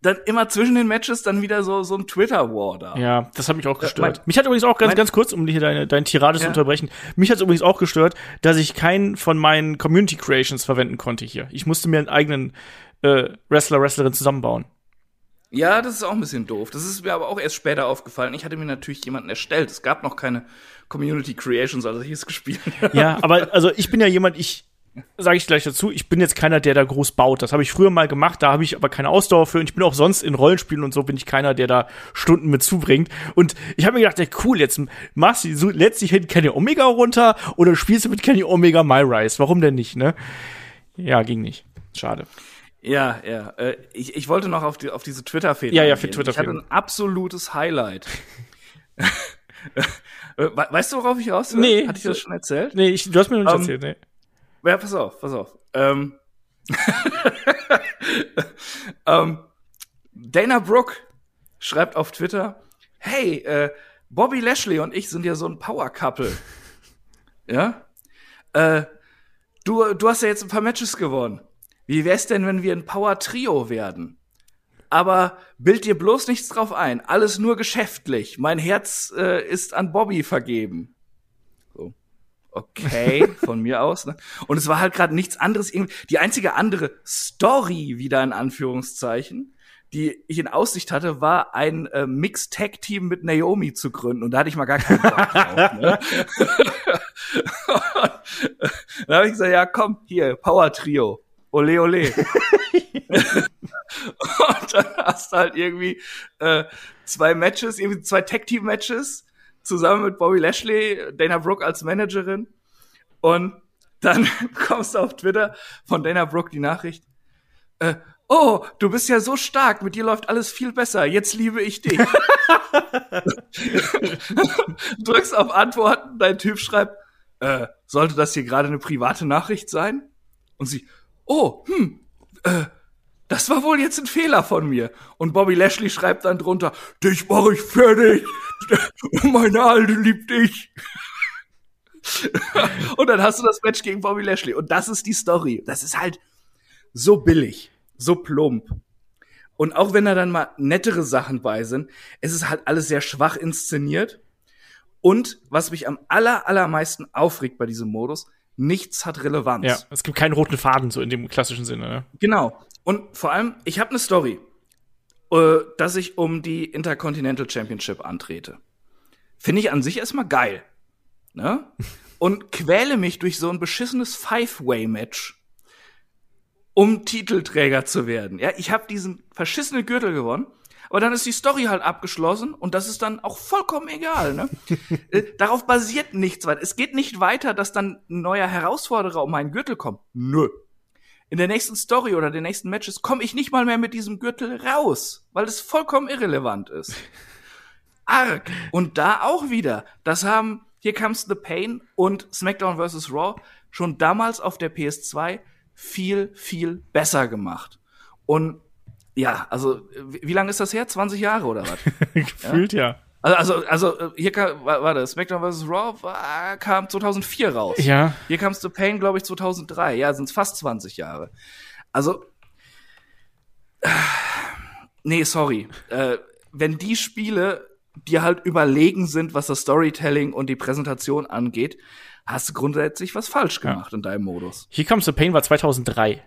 dann immer zwischen den Matches dann wieder so so ein Twitter War da. Ja, das hat mich auch gestört. Äh, mein, mich hat übrigens auch ganz ganz kurz, um hier deine dein Tirade ja. zu unterbrechen. Mich hat es übrigens auch gestört, dass ich keinen von meinen Community Creations verwenden konnte hier. Ich musste mir einen eigenen äh, Wrestler, Wrestlerin zusammenbauen. Ja, das ist auch ein bisschen doof. Das ist mir aber auch erst später aufgefallen. Ich hatte mir natürlich jemanden erstellt. Es gab noch keine Community Creations, als ich es gespielt habe. Ja, aber also ich bin ja jemand, ich sage ich gleich dazu, ich bin jetzt keiner, der da groß baut. Das habe ich früher mal gemacht, da habe ich aber keine Ausdauer für und ich bin auch sonst in Rollenspielen und so bin ich keiner, der da Stunden mit zubringt. Und ich habe mir gedacht, ja, cool, jetzt machst du so letztlich hin Kenny Omega runter oder spielst du mit Kenny Omega My Rise. Warum denn nicht, ne? Ja, ging nicht. Schade. Ja, ja. Äh, ich, ich wollte noch auf, die, auf diese Twitter-Fehler. Ja, ja, für twitter Ich hatte ein absolutes Highlight. Äh, weißt du, worauf ich raus will? Nee. Hatte ich das schon erzählt? Nee, ich, du hast mir noch nicht um, erzählt, nee. Ja, pass auf, pass auf. Ähm, ähm, Dana Brooke schreibt auf Twitter, hey, äh, Bobby Lashley und ich sind ja so ein Power-Couple. ja? Äh, du, du hast ja jetzt ein paar Matches gewonnen. Wie wär's denn, wenn wir ein Power-Trio werden? aber bild dir bloß nichts drauf ein. Alles nur geschäftlich. Mein Herz äh, ist an Bobby vergeben. So. Okay, von mir aus. Ne? Und es war halt gerade nichts anderes. Die einzige andere Story, wieder in Anführungszeichen, die ich in Aussicht hatte, war ein äh, Mixed-Tag-Team mit Naomi zu gründen. Und da hatte ich mal gar keinen Bock drauf. Ne? da habe ich gesagt, ja komm, hier, Power-Trio. Ole, ole. und dann hast du halt irgendwie äh, zwei Matches, irgendwie zwei Tag-Team-Matches zusammen mit Bobby Lashley, Dana Brooke als Managerin. Und dann kommst du auf Twitter von Dana Brooke die Nachricht, äh, oh, du bist ja so stark, mit dir läuft alles viel besser, jetzt liebe ich dich. Drückst auf Antworten, dein Typ schreibt, äh, sollte das hier gerade eine private Nachricht sein? Und sie, oh, hm, äh, das war wohl jetzt ein Fehler von mir. Und Bobby Lashley schreibt dann drunter, dich mach ich fertig. Meine Alte liebt dich. und dann hast du das Match gegen Bobby Lashley. Und das ist die Story. Das ist halt so billig, so plump. Und auch wenn da dann mal nettere Sachen bei sind, es ist halt alles sehr schwach inszeniert. Und was mich am aller, allermeisten aufregt bei diesem Modus, nichts hat Relevanz. Ja, es gibt keinen roten Faden so in dem klassischen Sinne. Ne? Genau. Und vor allem, ich habe eine Story, äh, dass ich um die Intercontinental Championship antrete. Finde ich an sich erstmal geil. Ne? Und quäle mich durch so ein beschissenes Five-Way-Match, um Titelträger zu werden. Ja, ich habe diesen verschissenen Gürtel gewonnen. Aber dann ist die Story halt abgeschlossen und das ist dann auch vollkommen egal. Ne? Äh, darauf basiert nichts weiter. Es geht nicht weiter, dass dann ein neuer Herausforderer um meinen Gürtel kommt. Nö in der nächsten Story oder den nächsten Matches komme ich nicht mal mehr mit diesem Gürtel raus, weil es vollkommen irrelevant ist. Arg. Und da auch wieder, das haben Here Comes the Pain und SmackDown vs. Raw schon damals auf der PS2 viel, viel besser gemacht. Und ja, also, wie lange ist das her? 20 Jahre oder was? Gefühlt ja. ja. Also, also, also hier kam, warte, SmackDown vs. Raw war, kam 2004 raus. Ja. Hier kam The Pain, glaube ich, 2003. Ja, sind fast 20 Jahre. Also, äh, nee, sorry. Äh, wenn die Spiele dir halt überlegen sind, was das Storytelling und die Präsentation angeht, hast du grundsätzlich was falsch gemacht ja. in deinem Modus. Hier Comes the Pain war 2003.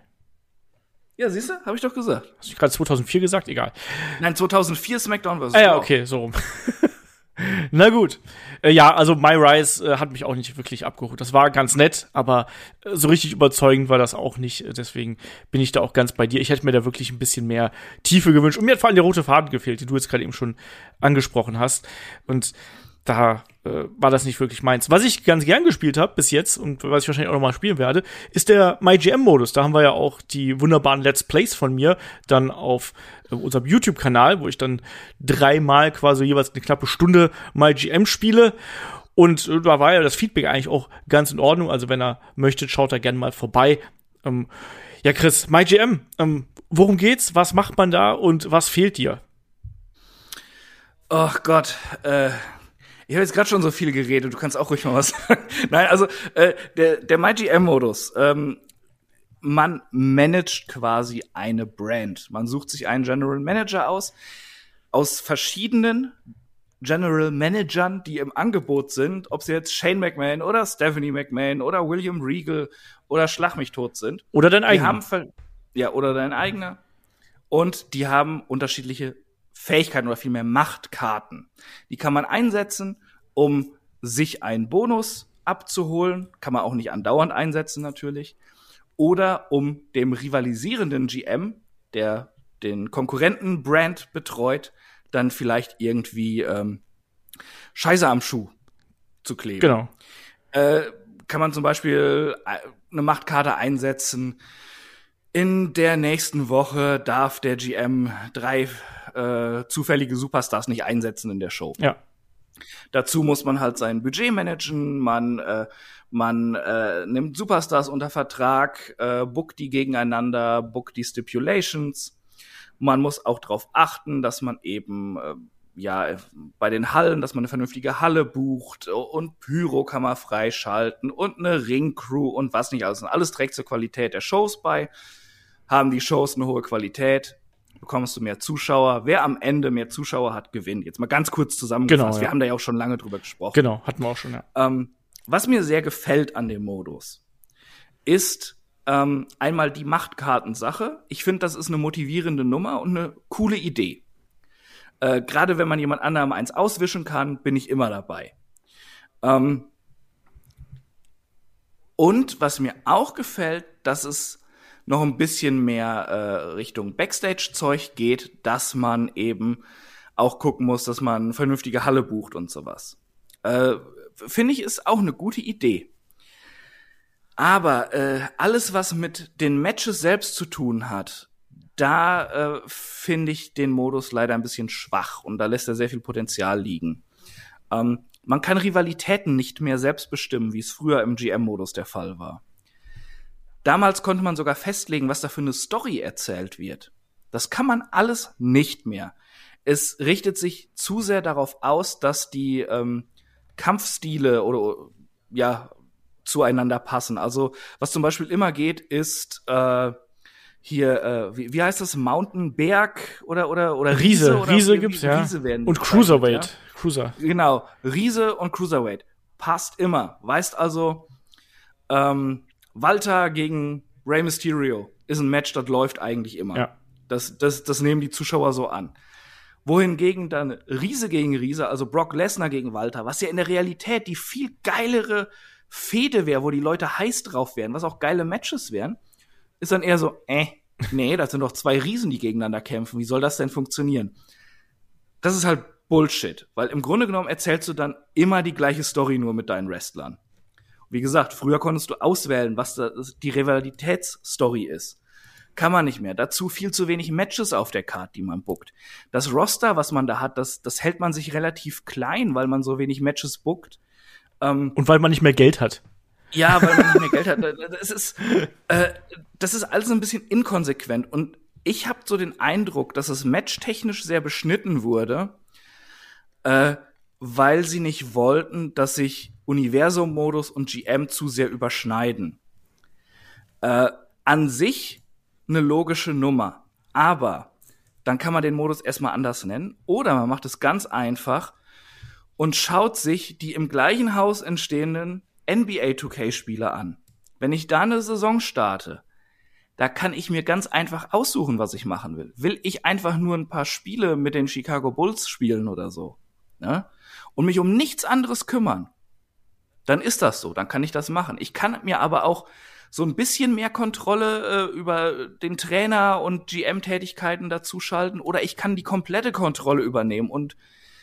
Ja, siehst du, habe ich doch gesagt. Hast du gerade 2004 gesagt? Egal. Nein, 2004 SmackDown vs. Ah ja, okay, so rum. Na gut. Äh, ja, also My Rise äh, hat mich auch nicht wirklich abgeholt. Das war ganz nett, aber äh, so richtig überzeugend war das auch nicht. Deswegen bin ich da auch ganz bei dir. Ich hätte mir da wirklich ein bisschen mehr Tiefe gewünscht. Und mir hat vor allem der rote Faden gefehlt, den du jetzt gerade eben schon angesprochen hast. Und da äh, war das nicht wirklich meins. Was ich ganz gern gespielt habe bis jetzt und was ich wahrscheinlich auch noch mal spielen werde, ist der MyGM-Modus. Da haben wir ja auch die wunderbaren Let's Plays von mir dann auf äh, unserem YouTube-Kanal, wo ich dann dreimal quasi jeweils eine knappe Stunde MyGM spiele. Und äh, da war ja das Feedback eigentlich auch ganz in Ordnung. Also wenn er möchte, schaut er gerne mal vorbei. Ähm, ja, Chris, MyGM, ähm, worum geht's? Was macht man da und was fehlt dir? Ach Gott, äh, ich habe jetzt gerade schon so viel geredet, du kannst auch ruhig mal was sagen. Nein, also äh, der, der MyGM-Modus, ähm, man managt quasi eine Brand. Man sucht sich einen General Manager aus, aus verschiedenen General Managern, die im Angebot sind, ob sie jetzt Shane McMahon oder Stephanie McMahon oder William Regal oder Schlag mich tot sind. Oder dein eigener. Ja, oder dein eigener. Und die haben unterschiedliche Fähigkeiten oder vielmehr Machtkarten. Die kann man einsetzen, um sich einen Bonus abzuholen. Kann man auch nicht andauernd einsetzen natürlich. oder um dem rivalisierenden GM, der den Konkurrenten-Brand betreut, dann vielleicht irgendwie ähm, Scheiße am Schuh zu kleben. Genau. Äh, kann man zum Beispiel äh, eine Machtkarte einsetzen. In der nächsten Woche darf der GM drei äh, zufällige Superstars nicht einsetzen in der Show. Ja. Dazu muss man halt sein Budget managen, man, äh, man äh, nimmt Superstars unter Vertrag, äh, bookt die gegeneinander, bookt die Stipulations. Man muss auch darauf achten, dass man eben äh, ja bei den Hallen, dass man eine vernünftige Halle bucht und Pyro kann man freischalten und eine Ringcrew und was nicht alles. Und alles trägt zur Qualität der Shows bei. Haben die Shows eine hohe Qualität, bekommst du mehr Zuschauer. Wer am Ende mehr Zuschauer hat, gewinnt. Jetzt mal ganz kurz zusammengefasst. Genau, ja. Wir haben da ja auch schon lange drüber gesprochen. Genau, hatten wir auch schon, ja. Ähm, was mir sehr gefällt an dem Modus, ist ähm, einmal die Machtkartensache. Ich finde, das ist eine motivierende Nummer und eine coole Idee. Äh, Gerade wenn man jemand anderem eins auswischen kann, bin ich immer dabei. Ähm, und was mir auch gefällt, dass es noch ein bisschen mehr äh, Richtung Backstage-Zeug geht, dass man eben auch gucken muss, dass man vernünftige Halle bucht und sowas. Äh, Finde ich, ist auch eine gute Idee. Aber äh, alles, was mit den Matches selbst zu tun hat, da äh, finde ich den Modus leider ein bisschen schwach und da lässt er sehr viel Potenzial liegen. Ähm, man kann Rivalitäten nicht mehr selbst bestimmen, wie es früher im GM-Modus der Fall war. Damals konnte man sogar festlegen, was da für eine Story erzählt wird. Das kann man alles nicht mehr. Es richtet sich zu sehr darauf aus, dass die ähm, Kampfstile oder ja zueinander passen. Also was zum Beispiel immer geht, ist äh, hier, äh, wie, wie heißt das, Mountain Berg oder oder oder Riese, Riese, oder Riese gibt's ja. Riese werden Und Cruiserweight. ja? Cruiser. Genau, Riese und Cruiserweight. Passt immer. Weißt also, ähm, Walter gegen Rey Mysterio ist ein Match, das läuft eigentlich immer. Ja. Das, das, das nehmen die Zuschauer so an. Wohingegen dann Riese gegen Riese, also Brock Lesnar gegen Walter, was ja in der Realität die viel geilere Fehde wäre, wo die Leute heiß drauf wären, was auch geile Matches wären, ist dann eher so, äh, nee, das sind doch zwei Riesen, die gegeneinander kämpfen. Wie soll das denn funktionieren? Das ist halt Bullshit, weil im Grunde genommen erzählst du dann immer die gleiche Story nur mit deinen Wrestlern. Wie gesagt, früher konntest du auswählen, was die Rivalitätsstory ist. Kann man nicht mehr. Dazu viel zu wenig Matches auf der Card, die man bookt. Das Roster, was man da hat, das, das hält man sich relativ klein, weil man so wenig Matches bookt. Ähm, Und weil man nicht mehr Geld hat. ja, weil man nicht mehr Geld hat. Das ist, äh, das ist alles ein bisschen inkonsequent. Und ich habe so den Eindruck, dass es matchtechnisch sehr beschnitten wurde, äh, weil sie nicht wollten, dass sich Universum-Modus und GM zu sehr überschneiden. Äh, an sich eine logische Nummer. Aber dann kann man den Modus erstmal anders nennen. Oder man macht es ganz einfach und schaut sich die im gleichen Haus entstehenden NBA 2K-Spiele an. Wenn ich da eine Saison starte, da kann ich mir ganz einfach aussuchen, was ich machen will. Will ich einfach nur ein paar Spiele mit den Chicago Bulls spielen oder so, ne? Und mich um nichts anderes kümmern, dann ist das so, dann kann ich das machen. Ich kann mir aber auch so ein bisschen mehr Kontrolle äh, über den Trainer und GM-Tätigkeiten dazu schalten oder ich kann die komplette Kontrolle übernehmen und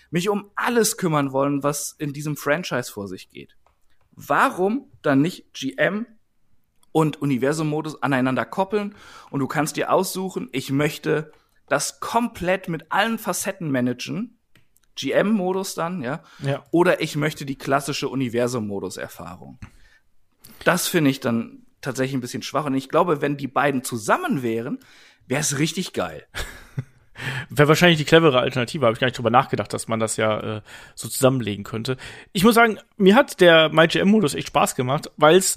mich um alles kümmern wollen, was in diesem Franchise vor sich geht. Warum dann nicht GM und Universum-Modus aneinander koppeln und du kannst dir aussuchen, ich möchte das komplett mit allen Facetten managen, GM-Modus dann, ja, Ja. oder ich möchte die klassische Universum-Modus-Erfahrung. Das finde ich dann tatsächlich ein bisschen schwach und ich glaube, wenn die beiden zusammen wären, wäre es richtig geil. Wäre wahrscheinlich die clevere Alternative, habe ich gar nicht drüber nachgedacht, dass man das ja äh, so zusammenlegen könnte. Ich muss sagen, mir hat der MyGM-Modus echt Spaß gemacht, weil es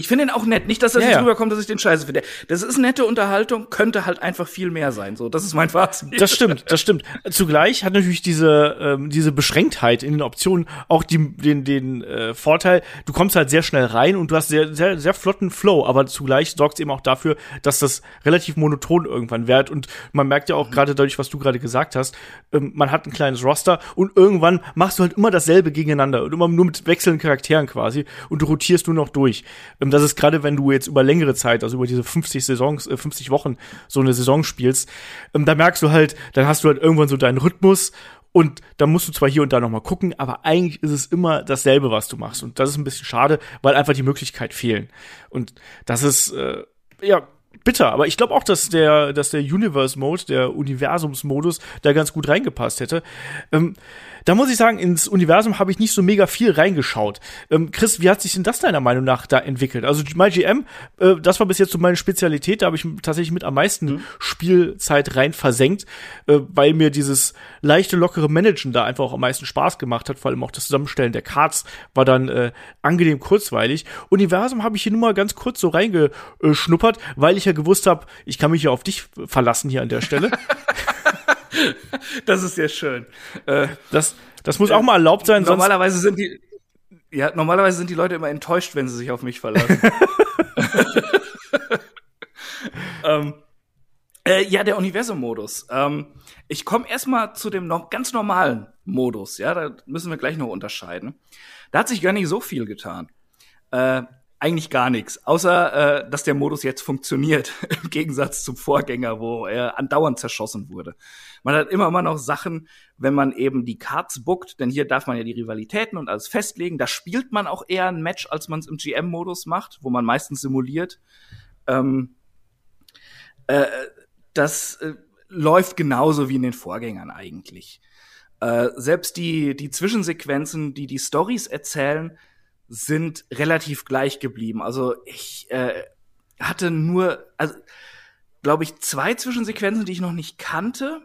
Ich finde ihn auch nett. Nicht, dass das Ja, jetzt rüberkommt, dass ich den scheiße finde. Das ist nette Unterhaltung, könnte halt einfach viel mehr sein. So, das ist mein Fazit. Das stimmt, das stimmt. Zugleich hat natürlich diese ähm, diese Beschränktheit in den Optionen auch die, den den äh, Vorteil, du kommst halt sehr schnell rein und du hast sehr sehr sehr flotten Flow, aber zugleich sorgt es eben auch dafür, dass das relativ monoton irgendwann wird und man merkt ja auch gerade dadurch, was du gerade gesagt hast, ähm, man hat ein kleines Roster und irgendwann machst du halt immer dasselbe gegeneinander und immer nur mit wechselnden Charakteren quasi und du rotierst nur noch durch. Ähm, Und das ist gerade, wenn du jetzt über längere Zeit, also über diese 50 Saisons, äh, 50 Wochen so eine Saison spielst, ähm, da merkst du halt, dann hast du halt irgendwann so deinen Rhythmus und da musst du zwar hier und da noch mal gucken, aber eigentlich ist es immer dasselbe, was du machst. Und das ist ein bisschen schade, weil einfach die Möglichkeit fehlen. Und das ist, äh, ja, bitter. Aber ich glaube auch, dass der, dass der Universe Mode, der Universumsmodus, da ganz gut reingepasst hätte. Ähm, da muss ich sagen, ins Universum habe ich nicht so mega viel reingeschaut. Ähm, Chris, wie hat sich denn das deiner Meinung nach da entwickelt? Also MyGM, äh, das war bis jetzt so meine Spezialität, da habe ich tatsächlich mit am meisten mhm. Spielzeit rein versenkt, äh, weil mir dieses leichte, lockere Managen da einfach auch am meisten Spaß gemacht hat. Vor allem auch das Zusammenstellen der Cards war dann äh, angenehm kurzweilig. Universum habe ich hier nur mal ganz kurz so reingeschnuppert, weil ich ja gewusst habe, ich kann mich ja auf dich verlassen hier an der Stelle. das ist sehr schön. Äh, das, das muss auch mal erlaubt sein. Normalerweise sind die, ja, normalerweise sind die Leute immer enttäuscht, wenn sie sich auf mich verlassen. ähm, äh, ja, der Universum-Modus. Ähm, ich komme erstmal zu dem noch ganz normalen Modus. Ja, da müssen wir gleich noch unterscheiden. Da hat sich gar nicht so viel getan. Äh, eigentlich gar nichts, außer äh, dass der Modus jetzt funktioniert, im Gegensatz zum Vorgänger, wo er andauernd zerschossen wurde. Man hat immer mal noch Sachen, wenn man eben die Cards bookt, denn hier darf man ja die Rivalitäten und alles festlegen. Da spielt man auch eher ein Match, als man es im GM-Modus macht, wo man meistens simuliert. Ähm, äh, das äh, läuft genauso wie in den Vorgängern eigentlich. Äh, selbst die, die Zwischensequenzen, die die Stories erzählen, sind relativ gleich geblieben. Also ich äh, hatte nur, also glaube ich, zwei Zwischensequenzen, die ich noch nicht kannte.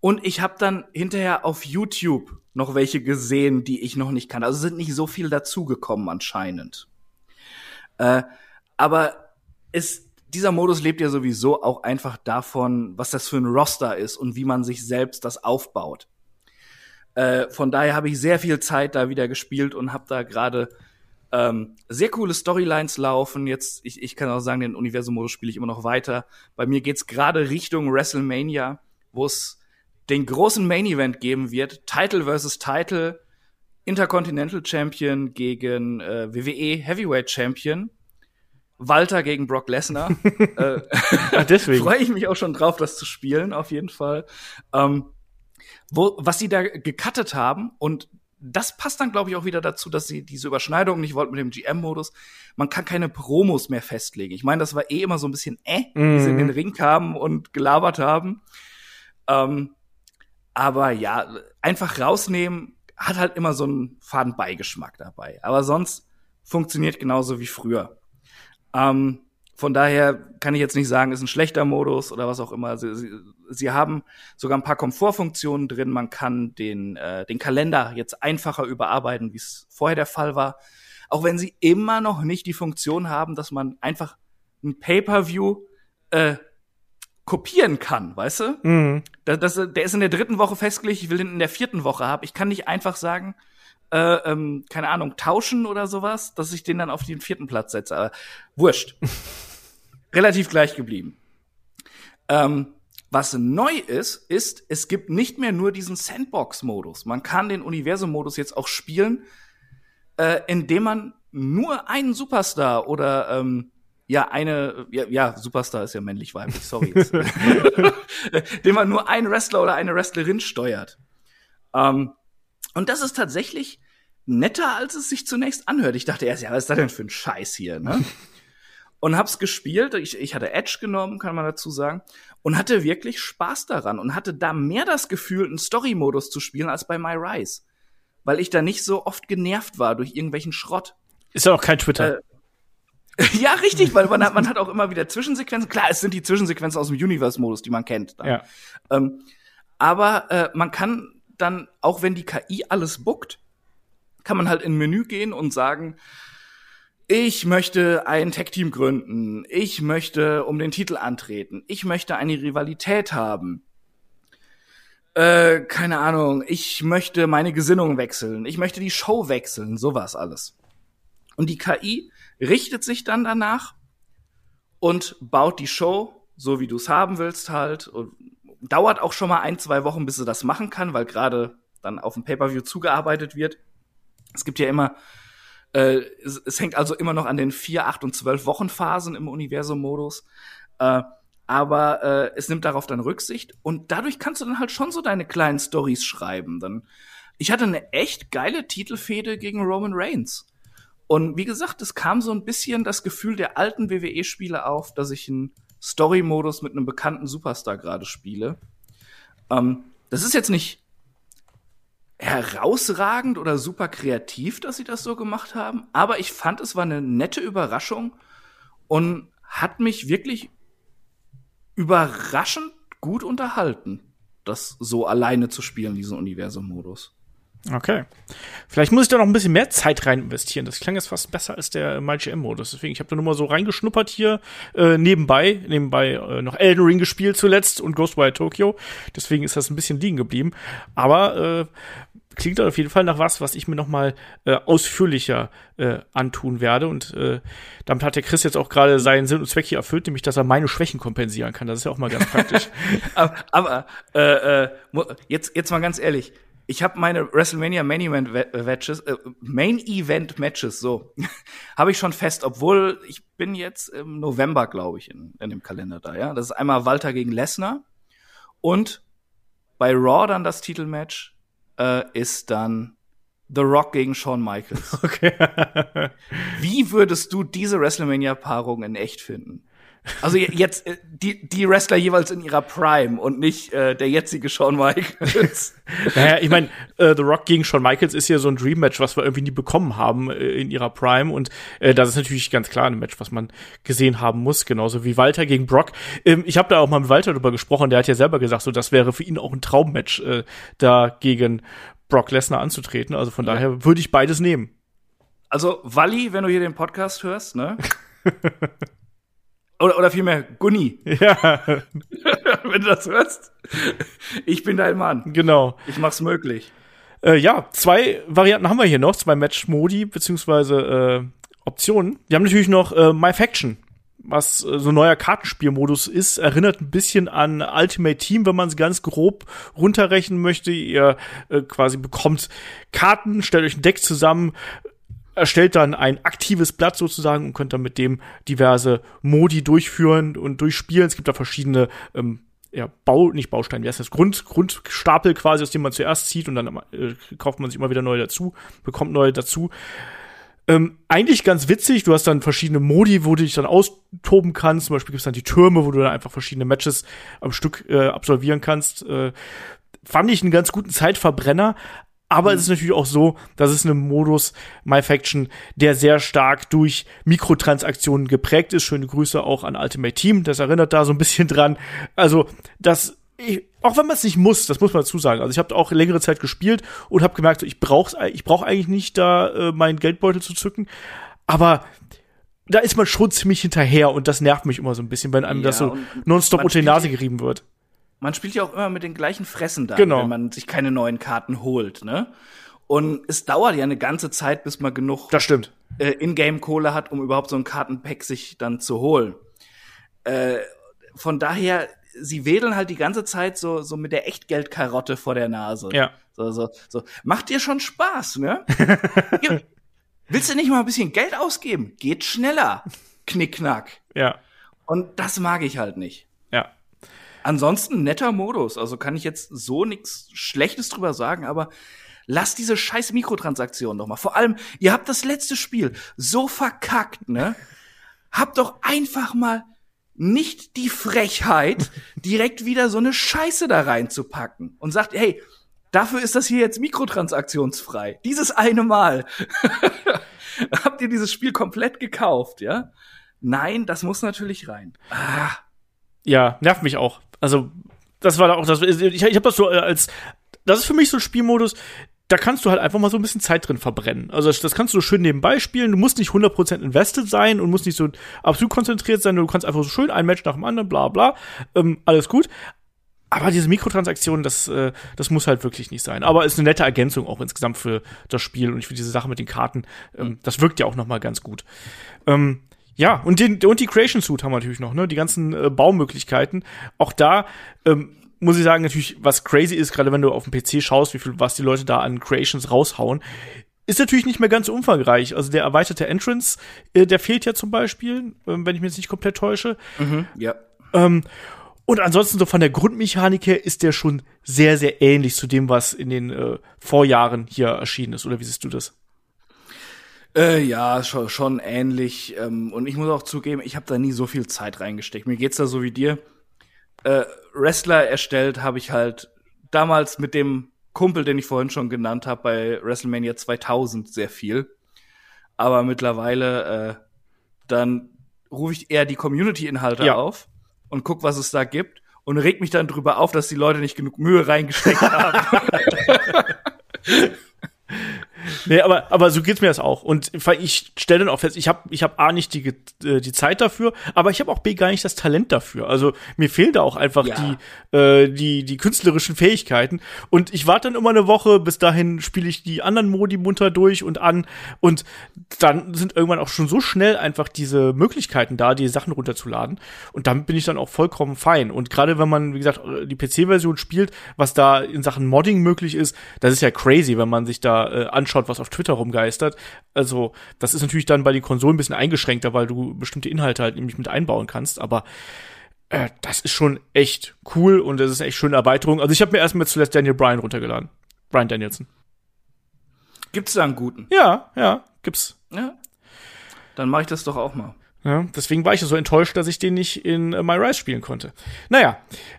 Und ich habe dann hinterher auf YouTube noch welche gesehen, die ich noch nicht kannte. Also sind nicht so viel dazugekommen anscheinend. Äh, aber es, dieser Modus lebt ja sowieso auch einfach davon, was das für ein Roster ist und wie man sich selbst das aufbaut. Äh, von daher habe ich sehr viel Zeit da wieder gespielt und habe da gerade ähm, sehr coole Storylines laufen. Jetzt, ich, ich kann auch sagen, den Universum-Modus spiele ich immer noch weiter. Bei mir geht's gerade Richtung WrestleMania, wo es den großen Main Event geben wird. Title versus Title. Intercontinental Champion gegen äh, WWE Heavyweight Champion. Walter gegen Brock Lesnar. äh, deswegen freue ich mich auch schon drauf, das zu spielen, auf jeden Fall. Ähm, wo, was sie da gecuttet haben und das passt dann, glaube ich, auch wieder dazu, dass sie diese Überschneidung nicht wollten mit dem GM-Modus. Man kann keine Promos mehr festlegen. Ich meine, das war eh immer so ein bisschen äh, mhm. wie sie in den Ring kamen und gelabert haben. Ähm, aber ja, einfach rausnehmen hat halt immer so einen faden Beigeschmack dabei. Aber sonst funktioniert genauso wie früher. Ähm, von daher kann ich jetzt nicht sagen, ist ein schlechter Modus oder was auch immer. Sie, sie, sie haben sogar ein paar Komfortfunktionen drin. Man kann den, äh, den Kalender jetzt einfacher überarbeiten, wie es vorher der Fall war. Auch wenn sie immer noch nicht die Funktion haben, dass man einfach ein Pay-per-View äh, kopieren kann, weißt du? Mhm. Das, das, der ist in der dritten Woche festgelegt, ich will den in der vierten Woche haben. Ich kann nicht einfach sagen, äh, ähm, keine Ahnung, tauschen oder sowas, dass ich den dann auf den vierten Platz setze. Aber wurscht. relativ gleich geblieben. Ähm, was neu ist, ist, es gibt nicht mehr nur diesen Sandbox-Modus. Man kann den Universum-Modus jetzt auch spielen, äh, indem man nur einen Superstar oder ähm, ja eine ja, ja Superstar ist ja männlich weiblich sorry. Jetzt, indem man nur einen Wrestler oder eine Wrestlerin steuert. Ähm, und das ist tatsächlich netter als es sich zunächst anhört. Ich dachte erst ja was ist das denn für ein Scheiß hier ne? Und hab's gespielt. Ich, ich hatte Edge genommen, kann man dazu sagen, und hatte wirklich Spaß daran und hatte da mehr das Gefühl, einen Story-Modus zu spielen als bei My Rise, weil ich da nicht so oft genervt war durch irgendwelchen Schrott. Ist ja auch kein Twitter. Äh, ja, richtig, weil man hat, man hat auch immer wieder Zwischensequenzen. Klar, es sind die Zwischensequenzen aus dem Universe-Modus, die man kennt. Dann. Ja. Ähm, aber äh, man kann dann, auch wenn die KI alles buckt, kann man halt in Menü gehen und sagen, ich möchte ein Tech-Team gründen. Ich möchte um den Titel antreten. Ich möchte eine Rivalität haben. Äh, keine Ahnung. Ich möchte meine Gesinnung wechseln. Ich möchte die Show wechseln. Sowas alles. Und die KI richtet sich dann danach und baut die Show so, wie du es haben willst halt. Und dauert auch schon mal ein, zwei Wochen, bis sie das machen kann, weil gerade dann auf dem Pay-per-view zugearbeitet wird. Es gibt ja immer Äh, es, es, hängt also immer noch an den vier, acht und zwölf Wochen Phasen im Universum-Modus. Äh, aber äh, es nimmt darauf dann Rücksicht und dadurch kannst du dann halt schon so deine kleinen Stories schreiben. Dann, ich hatte eine echt geile Titelfehde gegen Roman Reigns. Und wie gesagt, es kam so ein bisschen das Gefühl der alten WWE-Spiele auf, dass ich einen Story-Modus mit einem bekannten Superstar gerade spiele. Ähm, das ist jetzt nicht herausragend oder super kreativ, dass sie das so gemacht haben, aber ich fand, es war eine nette Überraschung und hat mich wirklich überraschend gut unterhalten, das so alleine zu spielen, diesen Universum-Modus. Okay. Vielleicht muss ich da noch ein bisschen mehr Zeit rein investieren. Das klang jetzt fast besser als der MyGM-Modus. Deswegen, ich habe da nur mal so reingeschnuppert hier äh, nebenbei. Nebenbei äh, noch Elden Ring gespielt zuletzt und Ghostwire Tokyo. Deswegen ist das ein bisschen liegen geblieben. Aber äh, klingt auf jeden Fall nach was, was ich mir noch mal äh, ausführlicher äh, antun werde. Und äh, damit hat der Chris jetzt auch gerade seinen Sinn und Zweck hier erfüllt, nämlich, dass er meine Schwächen kompensieren kann. Das ist ja auch mal ganz praktisch. aber aber äh, äh, jetzt, jetzt mal ganz ehrlich. Ich habe meine WrestleMania Main Event Matches, äh, Main Event Matches, so habe ich schon fest, obwohl ich bin jetzt im November, glaube ich, in, in dem Kalender da. Ja, das ist einmal Walter gegen Lesnar und bei Raw dann das Titelmatch äh, ist dann The Rock gegen Shawn Michaels. Okay. Wie würdest du diese WrestleMania-Paarung in echt finden? Also jetzt äh, die, die Wrestler jeweils in ihrer Prime und nicht äh, der jetzige Shawn Michaels. naja, ich meine, äh, The Rock gegen Shawn Michaels ist ja so ein Dream Match, was wir irgendwie nie bekommen haben äh, in ihrer Prime und äh, das ist natürlich ganz klar ein Match, was man gesehen haben muss, genauso wie Walter gegen Brock. Ähm, ich habe da auch mal mit Walter drüber gesprochen, der hat ja selber gesagt, so das wäre für ihn auch ein Traummatch, äh, da gegen Brock Lesnar anzutreten. Also von ja. daher würde ich beides nehmen. Also Walli, wenn du hier den Podcast hörst, ne? Oder, oder vielmehr Gunni. Ja. Wenn du das hörst. Ich bin dein Mann. Genau. Ich mach's möglich. Äh, ja, zwei Varianten haben wir hier noch, zwei Match-Modi, beziehungsweise äh, Optionen. Wir haben natürlich noch äh, My Faction, was äh, so ein neuer Kartenspielmodus ist. Erinnert ein bisschen an Ultimate Team, wenn man es ganz grob runterrechnen möchte. Ihr äh, quasi bekommt Karten, stellt euch ein Deck zusammen, erstellt dann ein aktives Blatt sozusagen und könnt dann mit dem diverse Modi durchführen und durchspielen. Es gibt da verschiedene ähm, ja, Bau, nicht Baustein, wie heißt das? Grund, Grundstapel quasi, aus dem man zuerst zieht und dann äh, kauft man sich immer wieder neue dazu, bekommt neue dazu. Ähm, eigentlich ganz witzig, du hast dann verschiedene Modi, wo du dich dann austoben kannst. Zum Beispiel gibt's dann die Türme, wo du dann einfach verschiedene Matches am Stück äh, absolvieren kannst. Äh, fand ich einen ganz guten Zeitverbrenner, aber mhm. es ist natürlich auch so, dass es ein Modus MyFaction, der sehr stark durch Mikrotransaktionen geprägt ist. Schöne Grüße auch an Ultimate Team. Das erinnert da so ein bisschen dran. Also, das ich, auch wenn man es nicht muss, das muss man dazu sagen. Also ich habe auch längere Zeit gespielt und habe gemerkt, ich brauche ich brauch eigentlich nicht da äh, meinen Geldbeutel zu zücken. Aber da ist man schon ziemlich hinterher und das nervt mich immer so ein bisschen, wenn einem ja, das so nonstop unter die Nase gerieben wird man spielt ja auch immer mit den gleichen Fressen da, genau. wenn man sich keine neuen Karten holt, ne? Und es dauert ja eine ganze Zeit, bis man genug das stimmt. Äh, Ingame-Kohle hat, um überhaupt so ein Kartenpack sich dann zu holen. Äh, von daher, sie wedeln halt die ganze Zeit so, so mit der Echtgeldkarotte vor der Nase. Ja. So, so, so. Macht dir schon Spaß, ne? Willst du nicht mal ein bisschen Geld ausgeben? Geht schneller. Knickknack. Ja. Und das mag ich halt nicht. Ja. Ansonsten netter Modus. Also kann ich jetzt so nichts Schlechtes drüber sagen, aber lasst diese scheiß Mikrotransaktionen doch mal. Vor allem, ihr habt das letzte Spiel so verkackt, ne? Habt doch einfach mal nicht die Frechheit, direkt wieder so eine Scheiße da reinzupacken und sagt, hey, dafür ist das hier jetzt mikrotransaktionsfrei. Dieses eine Mal. Habt ihr dieses Spiel komplett gekauft, ja? Nein, das muss natürlich rein. Ah. Ja, nervt mich auch. Also, das war da auch das. Ich, ich habe das so äh, als. Das ist für mich so ein Spielmodus, da kannst du halt einfach mal so ein bisschen Zeit drin verbrennen. Also das, das kannst du schön nebenbei spielen. Du musst nicht 100% invested sein und musst nicht so absolut konzentriert sein. Du kannst einfach so schön ein Match nach dem anderen, bla bla. Ähm, alles gut. Aber diese Mikrotransaktionen, das, äh, das muss halt wirklich nicht sein. Aber ist eine nette Ergänzung auch insgesamt für das Spiel und ich finde diese Sache mit den Karten, ähm, das wirkt ja auch noch mal ganz gut. Ähm, ja, und, den, und die Creation Suit haben wir natürlich noch, ne? Die ganzen äh, Baumöglichkeiten. Auch da ähm, muss ich sagen, natürlich, was crazy ist, gerade wenn du auf dem PC schaust, wie viel, was die Leute da an Creations raushauen. ist natürlich nicht mehr ganz umfangreich. Also der erweiterte Entrance, äh, der fehlt ja zum Beispiel, äh, wenn ich mich jetzt nicht komplett täusche. Mhm, ja. Ähm, und ansonsten so von der Grundmechanik her ist der schon sehr, sehr ähnlich zu dem, was in den äh, Vorjahren hier erschienen ist. Oder wie siehst du das? Äh, ja, schon, schon ähnlich. Ähm, und ich muss auch zugeben, ich habe da nie so viel Zeit reingesteckt. Mir geht's da so wie dir. Äh, Wrestler erstellt habe ich halt damals mit dem Kumpel, den ich vorhin schon genannt habe, bei WrestleMania 2000 sehr viel. Aber mittlerweile äh, dann rufe ich eher die Community-Inhalte ja. auf und guck, was es da gibt und reg mich dann drüber auf, dass die Leute nicht genug Mühe reingesteckt haben. Nee, aber, aber so geht's mir das auch. Und ich stelle dann auch fest, ich habe ich hab A nicht die, äh, die Zeit dafür, aber ich habe auch B gar nicht das Talent dafür. Also mir fehlen da auch einfach ja. die, äh, die, die künstlerischen Fähigkeiten. Und ich warte dann immer eine Woche, bis dahin spiele ich die anderen Modi munter durch und an. Und dann sind irgendwann auch schon so schnell einfach diese Möglichkeiten da, die Sachen runterzuladen. Und damit bin ich dann auch vollkommen fein. Und gerade wenn man, wie gesagt, die PC-Version spielt, was da in Sachen Modding möglich ist, das ist ja crazy, wenn man sich da äh, anschaut, was auf Twitter rumgeistert. Also, das ist natürlich dann bei den Konsolen ein bisschen eingeschränkter, weil du bestimmte Inhalte halt nämlich mit einbauen kannst, aber äh, das ist schon echt cool und das ist echt schöne Erweiterung. Also, ich habe mir erstmal zuletzt Daniel Bryan runtergeladen. Bryan Danielson. Gibt's da einen guten? Ja, ja, gibt's. Ja. Dann mache ich das doch auch mal. Ja, deswegen war ich so enttäuscht, dass ich den nicht in äh, My Rise spielen konnte. Naja,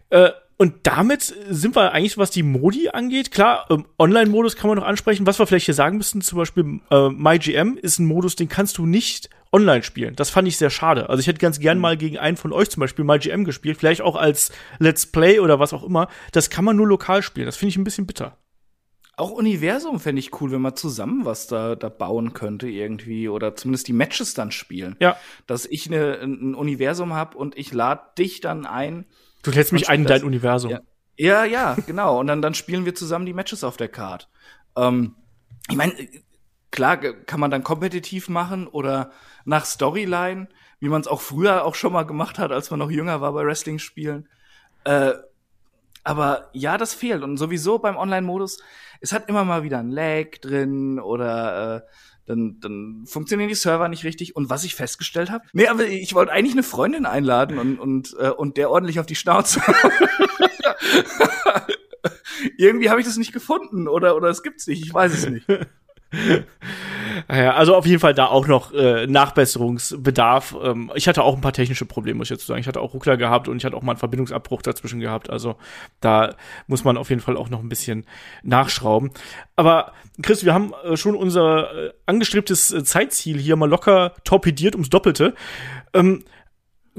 äh, und damit sind wir eigentlich, was die Modi angeht. Klar, ähm, Online-Modus kann man noch ansprechen. Was wir vielleicht hier sagen müssten, zum Beispiel äh, MyGM ist ein Modus, den kannst du nicht online spielen. Das fand ich sehr schade. Also ich hätte ganz gern mhm. mal gegen einen von euch zum Beispiel MyGM gespielt, vielleicht auch als Let's Play oder was auch immer. Das kann man nur lokal spielen. Das finde ich ein bisschen bitter. Auch Universum fände ich cool, wenn man zusammen was da, da bauen könnte irgendwie oder zumindest die Matches dann spielen. Ja. Dass ich eine, ein Universum habe und ich lade dich dann ein Du lädst mich ein in dein Universum. Ja. ja, ja, genau. Und dann, dann spielen wir zusammen die Matches auf der Card. Ähm, ich meine, klar kann man dann kompetitiv machen oder nach Storyline, wie man es auch früher auch schon mal gemacht hat, als man noch jünger war bei Wrestling-Spielen. Äh, aber ja, das fehlt. Und sowieso beim Online-Modus, es hat immer mal wieder ein Lag drin oder äh, dann, dann funktionieren die Server nicht richtig. Und was ich festgestellt habe, nee, aber ich wollte eigentlich eine Freundin einladen und, und, äh, und der ordentlich auf die Schnauze. Irgendwie habe ich das nicht gefunden oder, oder es gibt's nicht, ich weiß es nicht. Ja, also auf jeden Fall da auch noch äh, Nachbesserungsbedarf. Ähm, ich hatte auch ein paar technische Probleme, muss ich jetzt sagen. Ich hatte auch Ruckler gehabt und ich hatte auch mal einen Verbindungsabbruch dazwischen gehabt. Also da muss man auf jeden Fall auch noch ein bisschen nachschrauben. Aber Chris, wir haben äh, schon unser äh, angestrebtes äh, Zeitziel hier mal locker torpediert ums Doppelte. Ähm,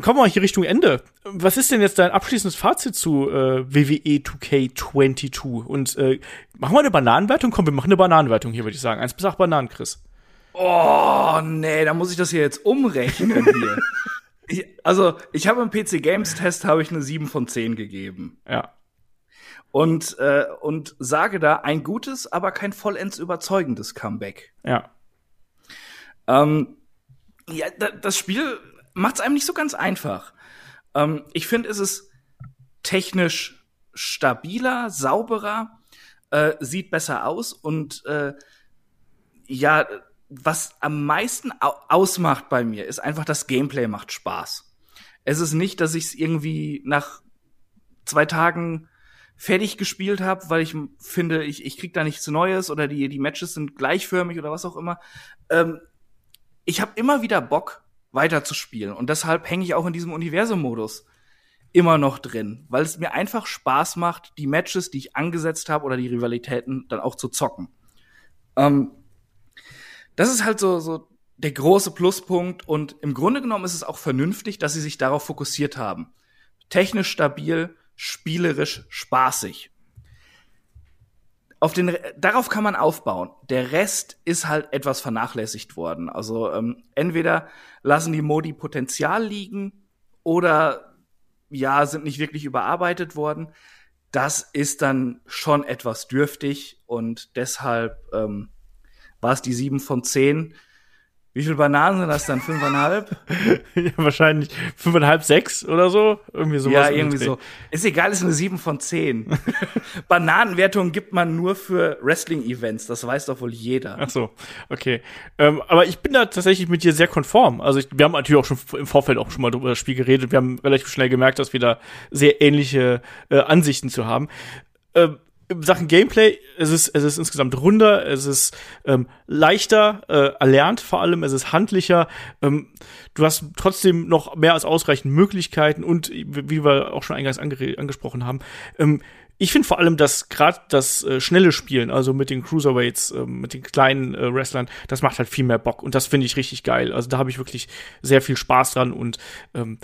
kommen wir mal hier Richtung Ende. Was ist denn jetzt dein abschließendes Fazit zu äh, WWE 2K22? Und äh, machen wir eine Bananenwertung? Komm, wir machen eine Bananenwertung hier, würde ich sagen. Eins bis acht Bananen, Chris. Oh, nee, da muss ich das hier jetzt umrechnen hier. ich, also, ich habe im PC Games Test habe ich eine 7 von 10 gegeben. Ja. Und, äh, und sage da ein gutes, aber kein vollends überzeugendes Comeback. Ja. Ähm, ja, das Spiel macht es einem nicht so ganz einfach. Ähm, ich finde, es ist technisch stabiler, sauberer, äh, sieht besser aus und äh, ja, was am meisten au ausmacht bei mir, ist einfach das Gameplay macht Spaß. Es ist nicht, dass ich es irgendwie nach zwei Tagen fertig gespielt habe, weil ich finde, ich, ich krieg da nichts Neues oder die, die Matches sind gleichförmig oder was auch immer. Ähm, ich habe immer wieder Bock, weiterzuspielen. Und deshalb hänge ich auch in diesem Universum-Modus immer noch drin, weil es mir einfach Spaß macht, die Matches, die ich angesetzt habe oder die Rivalitäten dann auch zu zocken. Ähm, das ist halt so, so der große Pluspunkt und im Grunde genommen ist es auch vernünftig, dass sie sich darauf fokussiert haben. Technisch stabil, spielerisch spaßig auf den, darauf kann man aufbauen. Der Rest ist halt etwas vernachlässigt worden. Also ähm, entweder lassen die Modi Potenzial liegen oder ja, sind nicht wirklich überarbeitet worden. Das ist dann schon etwas dürftig und deshalb ähm, war es die 7 von 10. Wie viele Bananen sind das dann? Fünfeinhalb? ja, wahrscheinlich fünfeinhalb, sechs oder so. Irgendwie sowas. Ja, irgendwie so. Ist egal, ist eine sieben von zehn. Bananenwertung gibt man nur für Wrestling-Events. Das weiß doch wohl jeder. Ach so, okay. Ähm, aber ich bin da tatsächlich mit dir sehr konform. Also ich, wir haben natürlich auch schon im Vorfeld auch schon mal über das Spiel geredet. Wir haben relativ schnell gemerkt, dass wir da sehr ähnliche äh, Ansichten zu haben. Ähm, Sachen Gameplay, es ist, es ist insgesamt runder, es ist ähm, leichter äh, erlernt vor allem, es ist handlicher. Ähm, du hast trotzdem noch mehr als ausreichend Möglichkeiten und wie wir auch schon eingangs ange angesprochen haben, ähm, ich finde vor allem, dass gerade das äh, schnelle Spielen, also mit den Cruiserweights, äh, mit den kleinen äh, Wrestlern, das macht halt viel mehr Bock und das finde ich richtig geil. Also da habe ich wirklich sehr viel Spaß dran und ähm,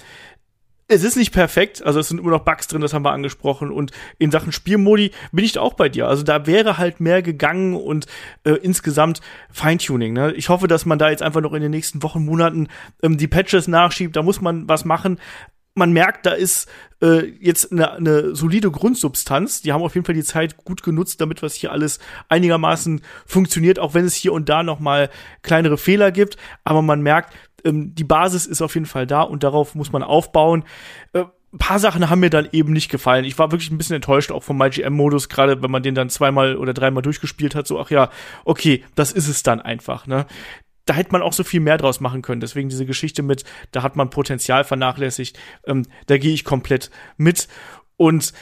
es ist nicht perfekt, also es sind immer noch Bugs drin, das haben wir angesprochen. Und in Sachen Spielmodi bin ich da auch bei dir. Also da wäre halt mehr gegangen und äh, insgesamt Feintuning. Ne? Ich hoffe, dass man da jetzt einfach noch in den nächsten Wochen, Monaten ähm, die Patches nachschiebt. Da muss man was machen. Man merkt, da ist äh, jetzt eine, eine solide Grundsubstanz. Die haben auf jeden Fall die Zeit gut genutzt, damit was hier alles einigermaßen funktioniert, auch wenn es hier und da noch mal kleinere Fehler gibt. Aber man merkt, ähm, die Basis ist auf jeden Fall da und darauf muss man aufbauen. Äh, ein paar Sachen haben mir dann eben nicht gefallen. Ich war wirklich ein bisschen enttäuscht auch vom MyGM-Modus, gerade wenn man den dann zweimal oder dreimal durchgespielt hat. So, ach ja, okay, das ist es dann einfach. Ne? Da hätte man auch so viel mehr draus machen können. Deswegen diese Geschichte mit, da hat man Potenzial vernachlässigt. Ähm, da gehe ich komplett mit. Und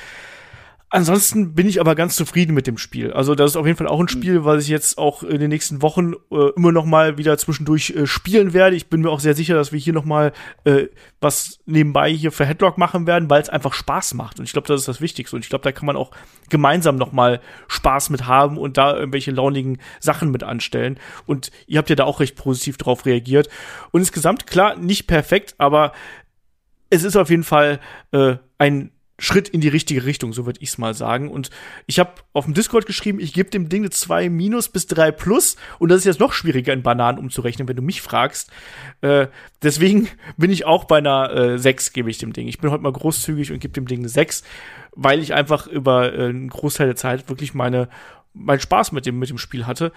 Ansonsten bin ich aber ganz zufrieden mit dem Spiel. Also das ist auf jeden Fall auch ein Spiel, was ich jetzt auch in den nächsten Wochen äh, immer noch mal wieder zwischendurch äh, spielen werde. Ich bin mir auch sehr sicher, dass wir hier noch mal äh, was nebenbei hier für Headlock machen werden, weil es einfach Spaß macht. Und ich glaube, das ist das Wichtigste. Und ich glaube, da kann man auch gemeinsam noch mal Spaß mit haben und da irgendwelche launigen Sachen mit anstellen. Und ihr habt ja da auch recht positiv drauf reagiert. Und insgesamt klar nicht perfekt, aber es ist auf jeden Fall äh, ein Schritt in die richtige Richtung, so würde ich es mal sagen. Und ich habe auf dem Discord geschrieben, ich gebe dem Ding eine 2 minus bis 3 plus. Und das ist jetzt noch schwieriger in Bananen umzurechnen, wenn du mich fragst. Äh, deswegen bin ich auch bei einer äh, 6, gebe ich dem Ding. Ich bin heute mal großzügig und gebe dem Ding eine 6, weil ich einfach über äh, einen Großteil der Zeit wirklich meine meinen Spaß mit dem mit dem Spiel hatte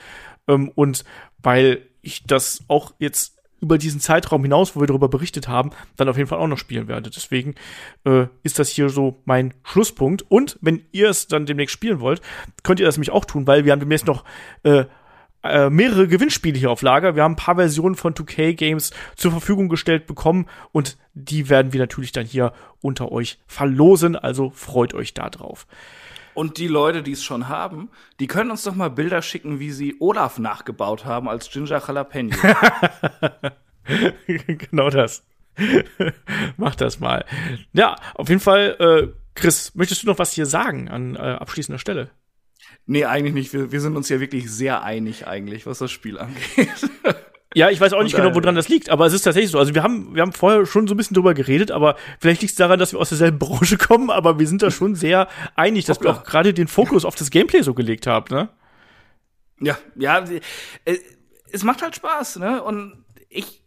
ähm, und weil ich das auch jetzt über diesen Zeitraum hinaus, wo wir darüber berichtet haben, dann auf jeden Fall auch noch spielen werde. Deswegen äh, ist das hier so mein Schlusspunkt. Und wenn ihr es dann demnächst spielen wollt, könnt ihr das nämlich auch tun, weil wir haben demnächst noch äh, äh, mehrere Gewinnspiele hier auf Lager. Wir haben ein paar Versionen von 2K Games zur Verfügung gestellt bekommen und die werden wir natürlich dann hier unter euch verlosen. Also freut euch da drauf. Und die Leute, die es schon haben, die können uns doch mal Bilder schicken, wie sie Olaf nachgebaut haben als Ginger Jalapeno. genau das. Mach das mal. Ja, auf jeden Fall, äh, Chris, möchtest du noch was hier sagen an äh, abschließender Stelle? Nee, eigentlich nicht. Wir, wir sind uns ja wirklich sehr einig, eigentlich, was das Spiel angeht. Ja, ich weiß auch nicht genau, woran das liegt, aber es ist tatsächlich so. Also wir haben, wir haben vorher schon so ein bisschen drüber geredet, aber vielleicht liegt es daran, dass wir aus derselben Branche kommen, aber wir sind da schon sehr einig, dass wir auch gerade den Fokus auf das Gameplay so gelegt haben, ne? Ja, ja, äh, es macht halt Spaß, ne? Und ich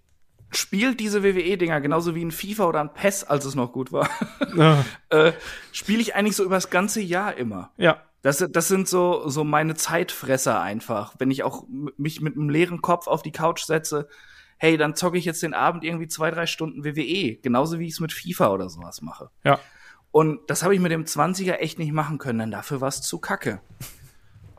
spiele diese WWE-Dinger genauso wie ein FIFA oder ein PES, als es noch gut war. Ja. äh, spiele ich eigentlich so über das ganze Jahr immer. Ja. Das, das sind so, so meine Zeitfresser einfach. Wenn ich auch mich mit einem leeren Kopf auf die Couch setze, hey, dann zocke ich jetzt den Abend irgendwie zwei, drei Stunden WWE. Genauso wie ich es mit FIFA oder sowas mache. Ja. Und das habe ich mit dem 20er echt nicht machen können, denn dafür war es zu kacke.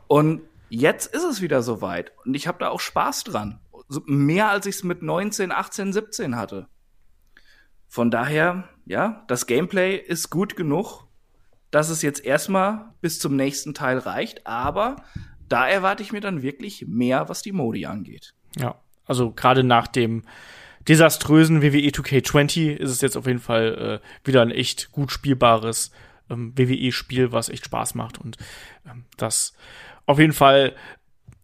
Und jetzt ist es wieder soweit. Und ich habe da auch Spaß dran. Mehr als ich es mit 19, 18, 17 hatte. Von daher, ja, das Gameplay ist gut genug dass es jetzt erstmal bis zum nächsten Teil reicht, aber da erwarte ich mir dann wirklich mehr, was die Modi angeht. Ja, also gerade nach dem desaströsen WWE 2K20 ist es jetzt auf jeden Fall äh, wieder ein echt gut spielbares ähm, WWE-Spiel, was echt Spaß macht und ähm, das auf jeden Fall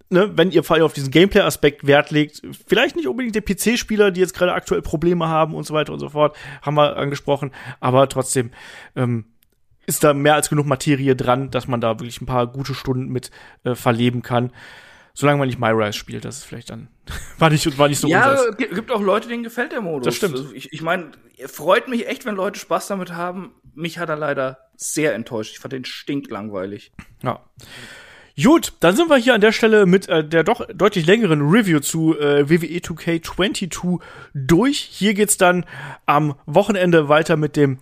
Ne, wenn ihr vor allem auf diesen Gameplay-Aspekt Wert legt, vielleicht nicht unbedingt der PC-Spieler, die jetzt gerade aktuell Probleme haben und so weiter und so fort, haben wir angesprochen, aber trotzdem ähm, ist da mehr als genug Materie dran, dass man da wirklich ein paar gute Stunden mit äh, verleben kann. Solange man nicht MyRise spielt, das ist vielleicht dann war nicht war nicht so Ja, es gibt auch Leute, denen gefällt der Modus. Das stimmt. Also ich, ich meine, freut mich echt, wenn Leute Spaß damit haben. Mich hat er leider sehr enttäuscht. Ich fand den stinklangweilig. Ja. Gut, dann sind wir hier an der Stelle mit äh, der doch deutlich längeren Review zu äh, WWE 2K22 durch. Hier geht's dann am Wochenende weiter mit dem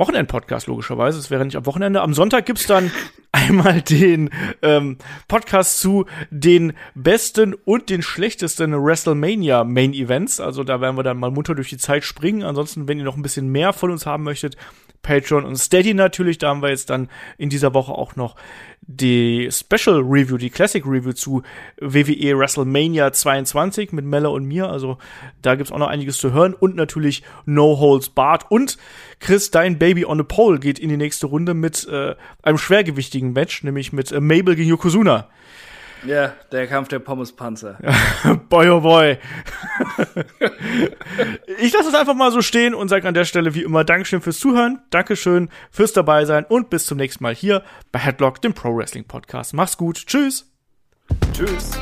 Wochenend-Podcast, logischerweise. Es wäre nicht am Wochenende. Am Sonntag gibt's dann einmal den ähm, Podcast zu den besten und den schlechtesten WrestleMania Main Events. Also da werden wir dann mal munter durch die Zeit springen. Ansonsten, wenn ihr noch ein bisschen mehr von uns haben möchtet, Patreon und Steady natürlich. Da haben wir jetzt dann in dieser Woche auch noch die Special Review, die Classic Review zu WWE WrestleMania 22 mit Melle und mir. Also da gibt's auch noch einiges zu hören und natürlich No Holds Barred. Und Chris, dein Baby on the Pole geht in die nächste Runde mit äh, einem schwergewichtigen Match, nämlich mit äh, Mabel gegen Yokozuna. Ja, der Kampf der Pommespanzer. boy, oh boy. ich lasse es einfach mal so stehen und sage an der Stelle wie immer Dankeschön fürs Zuhören, Dankeschön fürs dabei sein und bis zum nächsten Mal hier bei Headlock, dem Pro Wrestling Podcast. Mach's gut. Tschüss. Tschüss.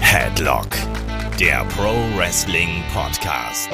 Headlock, der Pro Wrestling Podcast.